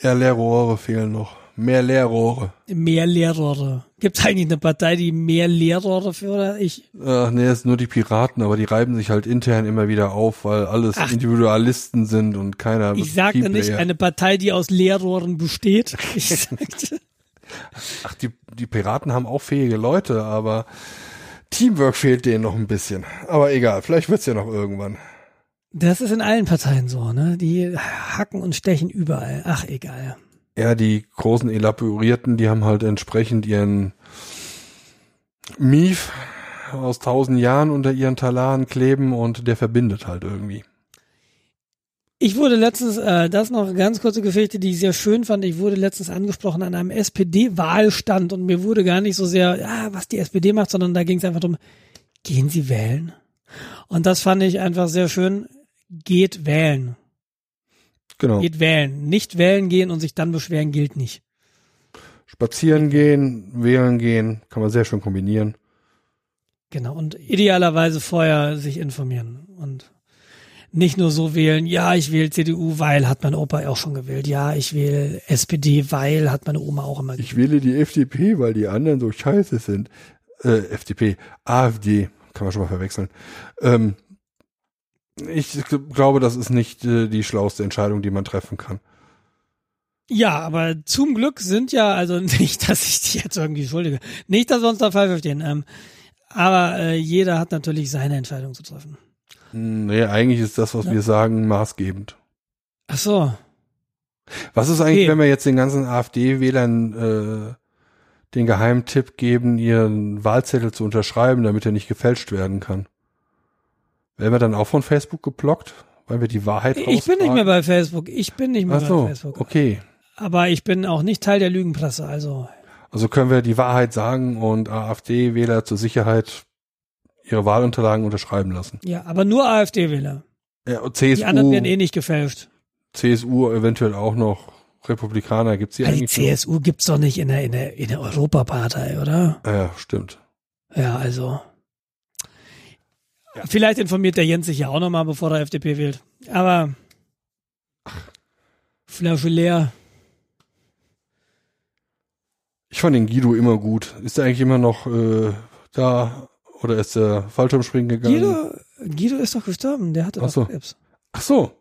Ja, Leerrohre fehlen noch. Mehr Leerrohre. Mehr Leerrohre. Gibt es eigentlich eine Partei, die mehr Leerrohre fördert? Ich, Ach nee, es sind nur die Piraten, aber die reiben sich halt intern immer wieder auf, weil alles Ach. Individualisten sind und keiner ich sagte nicht eine Partei, die aus Leerrohren besteht. Ich sagte, Ach, die, die Piraten haben auch fähige Leute, aber Teamwork fehlt denen noch ein bisschen. Aber egal, vielleicht wird's ja noch irgendwann. das ist in allen Parteien so, ne? Die hacken und stechen überall. Ach, egal. Ja, die großen Elaborierten, die haben halt entsprechend ihren Mief aus tausend Jahren unter ihren Talaren kleben und der verbindet halt irgendwie. Ich wurde letztens, äh, das noch ganz kurze Geschichte, die ich sehr schön fand. Ich wurde letztens angesprochen an einem SPD-Wahlstand und mir wurde gar nicht so sehr, ja, was die SPD macht, sondern da ging es einfach darum, gehen Sie wählen? Und das fand ich einfach sehr schön. Geht wählen. Genau. Geht wählen. Nicht wählen gehen und sich dann beschweren gilt nicht. Spazieren gehen, wählen gehen, kann man sehr schön kombinieren. Genau. Und idealerweise vorher sich informieren und nicht nur so wählen, ja, ich wähle CDU, weil hat mein Opa auch schon gewählt. Ja, ich wähle SPD, weil hat meine Oma auch immer gewählt. Ich wähle die FDP, weil die anderen so scheiße sind. äh, FDP, AfD, kann man schon mal verwechseln. Ähm, ich glaube, das ist nicht äh, die schlauste Entscheidung, die man treffen kann. Ja, aber zum Glück sind ja, also nicht, dass ich die jetzt irgendwie schuldige, nicht, dass wir uns da falsch verstehen, ähm, aber äh, jeder hat natürlich seine Entscheidung zu treffen. Nee, eigentlich ist das, was Ja. wir sagen, maßgebend. Ach so, Was ist eigentlich, Okay. wenn wir jetzt den ganzen AfD-Wählern äh, den geheimen Tipp geben, ihren Wahlzettel zu unterschreiben, damit er nicht gefälscht werden kann? Werden wir dann auch von Facebook geblockt, weil wir die Wahrheit ich bin nicht mehr bei Facebook, ich bin nicht mehr Ach so, bei Facebook. okay. Aber ich bin auch nicht Teil der Lügenpresse, also Also können wir die Wahrheit sagen und AfD-Wähler zur Sicherheit ihre Wahlunterlagen unterschreiben lassen. ja, aber nur AfD-Wähler. Ja, und Die anderen CSU, werden eh nicht gefälscht. CSU eventuell auch noch. Republikaner gibt's die Ja, die eigentlich? noch? CSU gibt's doch nicht in der, in der, in der Europapartei, oder? Ja, stimmt. Ja, also. Vielleicht informiert der Jens sich ja auch nochmal, bevor er FDP wählt. Aber Flasche leer. Ich fand den Guido immer gut. Ist er eigentlich immer noch äh, da oder ist er Fallschirmspringen gegangen? Guido, Guido ist doch gestorben, der hatte Ach doch so. Krebs. Ach so.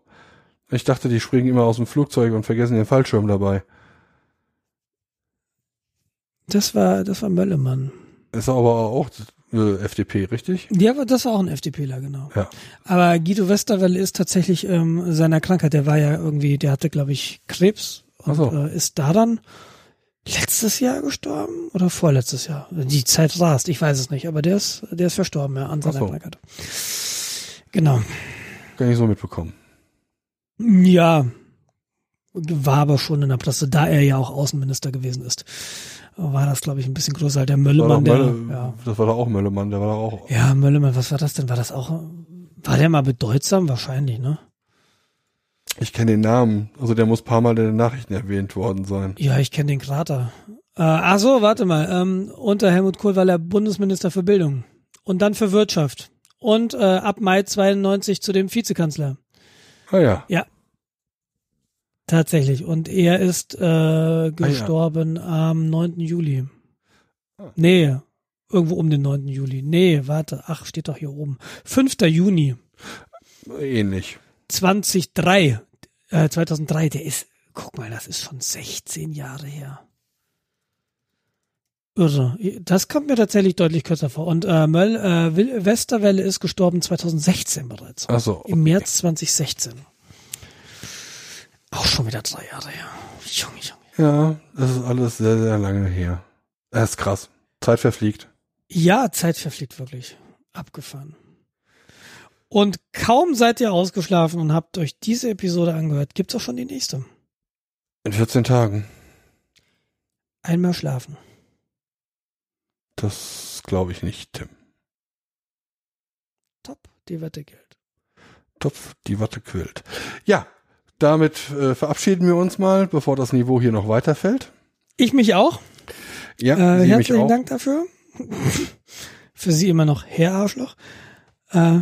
Ich dachte, die springen immer aus dem Flugzeug und vergessen den Fallschirm dabei. Das war, das war Möllemann. Ist aber auch äh, FDP, richtig? Ja, aber das war auch ein FDPler, genau. Ja. Aber Guido Westerwelle ist tatsächlich ähm, seiner Krankheit, der war ja irgendwie, der hatte, glaube ich, Krebs und so. äh, ist da dann letztes Jahr gestorben oder vorletztes Jahr. Die Zeit rast, ich weiß es nicht, aber der ist, der ist verstorben, ja, an seiner so. Krankheit. Genau. Gar nicht so mitbekommen. Ja, war aber schon in der Presse, da er ja auch Außenminister gewesen ist, war das, glaube ich, ein bisschen größer. Der Möllemann, der, Mölle, ja. Das war doch auch Möllemann, der war doch auch. ja, Möllemann, was war das denn? War das auch, war der mal bedeutsam? Wahrscheinlich, ne? Ich kenne den Namen. Also der muss ein paar Mal in den Nachrichten erwähnt worden sein. Ja, ich kenne den Krater. Äh, ach so, warte mal. Ähm, unter Helmut Kohl war er Bundesminister für Bildung und dann für Wirtschaft und äh, ab Mai 92 zu dem Vizekanzler. Ah ja. Tatsächlich. Und er ist äh, gestorben am 9. Juli. Ah. Nee, irgendwo um den 9. Juli. Nee, warte. Ach, steht doch hier oben. 5. Juni Ähnlich. 2003. Äh, 2003. Der ist, guck mal, das ist schon 16 Jahre her. Irre. Das kommt mir tatsächlich deutlich kürzer vor. Und äh, Möll, äh, Westerwelle ist gestorben 2016 bereits. Ach so. Im März 2016. Auch schon wieder drei Jahre her. Junge, Junge. Ja, das ist alles sehr, sehr lange her. Das ist krass. Zeit verfliegt. Ja, Zeit verfliegt wirklich. Abgefahren. Und kaum seid ihr ausgeschlafen und habt euch diese Episode angehört, gibt's auch schon die nächste. In 14 Tagen. Einmal schlafen. Das glaube ich nicht, Tim. Top, die Wette gilt. Topf, die Watte quillt. Ja, damit äh, verabschieden wir uns mal, bevor das Niveau hier noch weiterfällt. Ich mich auch. Ja, Äh, herzlichen auch. Dank dafür. Für Sie immer noch Herr Arschloch. Äh,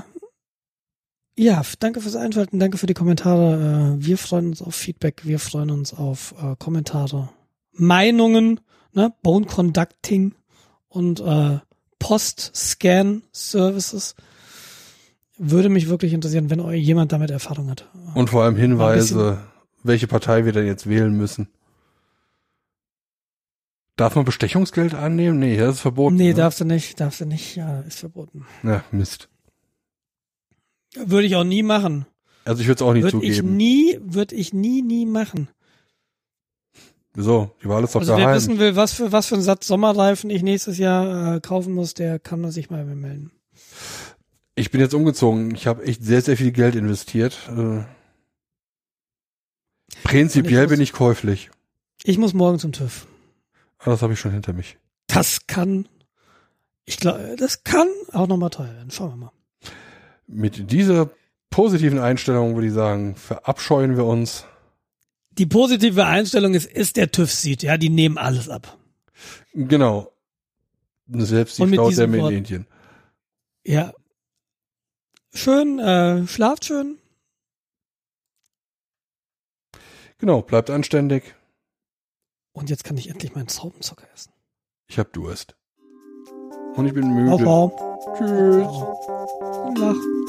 ja, danke fürs Einschalten, danke für die Kommentare. Äh, wir freuen uns auf Feedback, wir freuen uns auf äh, Kommentare, Meinungen, ne, Bone Conducting und äh, Post-Scan-Services. Würde mich wirklich interessieren, wenn jemand damit Erfahrung hat. Und vor allem Hinweise, welche Partei wir denn jetzt wählen müssen. Darf man Bestechungsgeld annehmen? Nee, das ist verboten. nee, ne? darfst du nicht, darfst du nicht, ja, ist verboten. Ja, Mist. Würde ich auch nie machen. Also ich würde es auch nicht Würde ich zugeben. nie, würde ich nie, nie machen. Wieso? Die Wahl ist doch Also wer geheim. wissen will, was für was für einen Satz Sommerreifen ich nächstes Jahr äh, kaufen muss, der kann sich mal melden. Ich bin jetzt umgezogen. Ich habe echt sehr, sehr viel Geld investiert. Äh, prinzipiell muss- bin ich käuflich. Ich muss morgen zum TÜV. Aber das habe ich schon hinter mich. Das kann, ich glaube, das kann auch nochmal teuer werden. Schauen wir mal. Mit dieser positiven Einstellung würde ich sagen, verabscheuen wir uns. Die positive Einstellung ist, ist der TÜV sieht, ja, die nehmen alles ab. Genau. Selbst die Frau der in Indien. Ja schön, äh, schlaft schön. Genau, bleibt anständig. Und jetzt kann ich endlich meinen Traubenzucker essen. Ich hab Durst. Und ich bin müde. Auf, auf. Tschüss. Auf. Gute Nacht.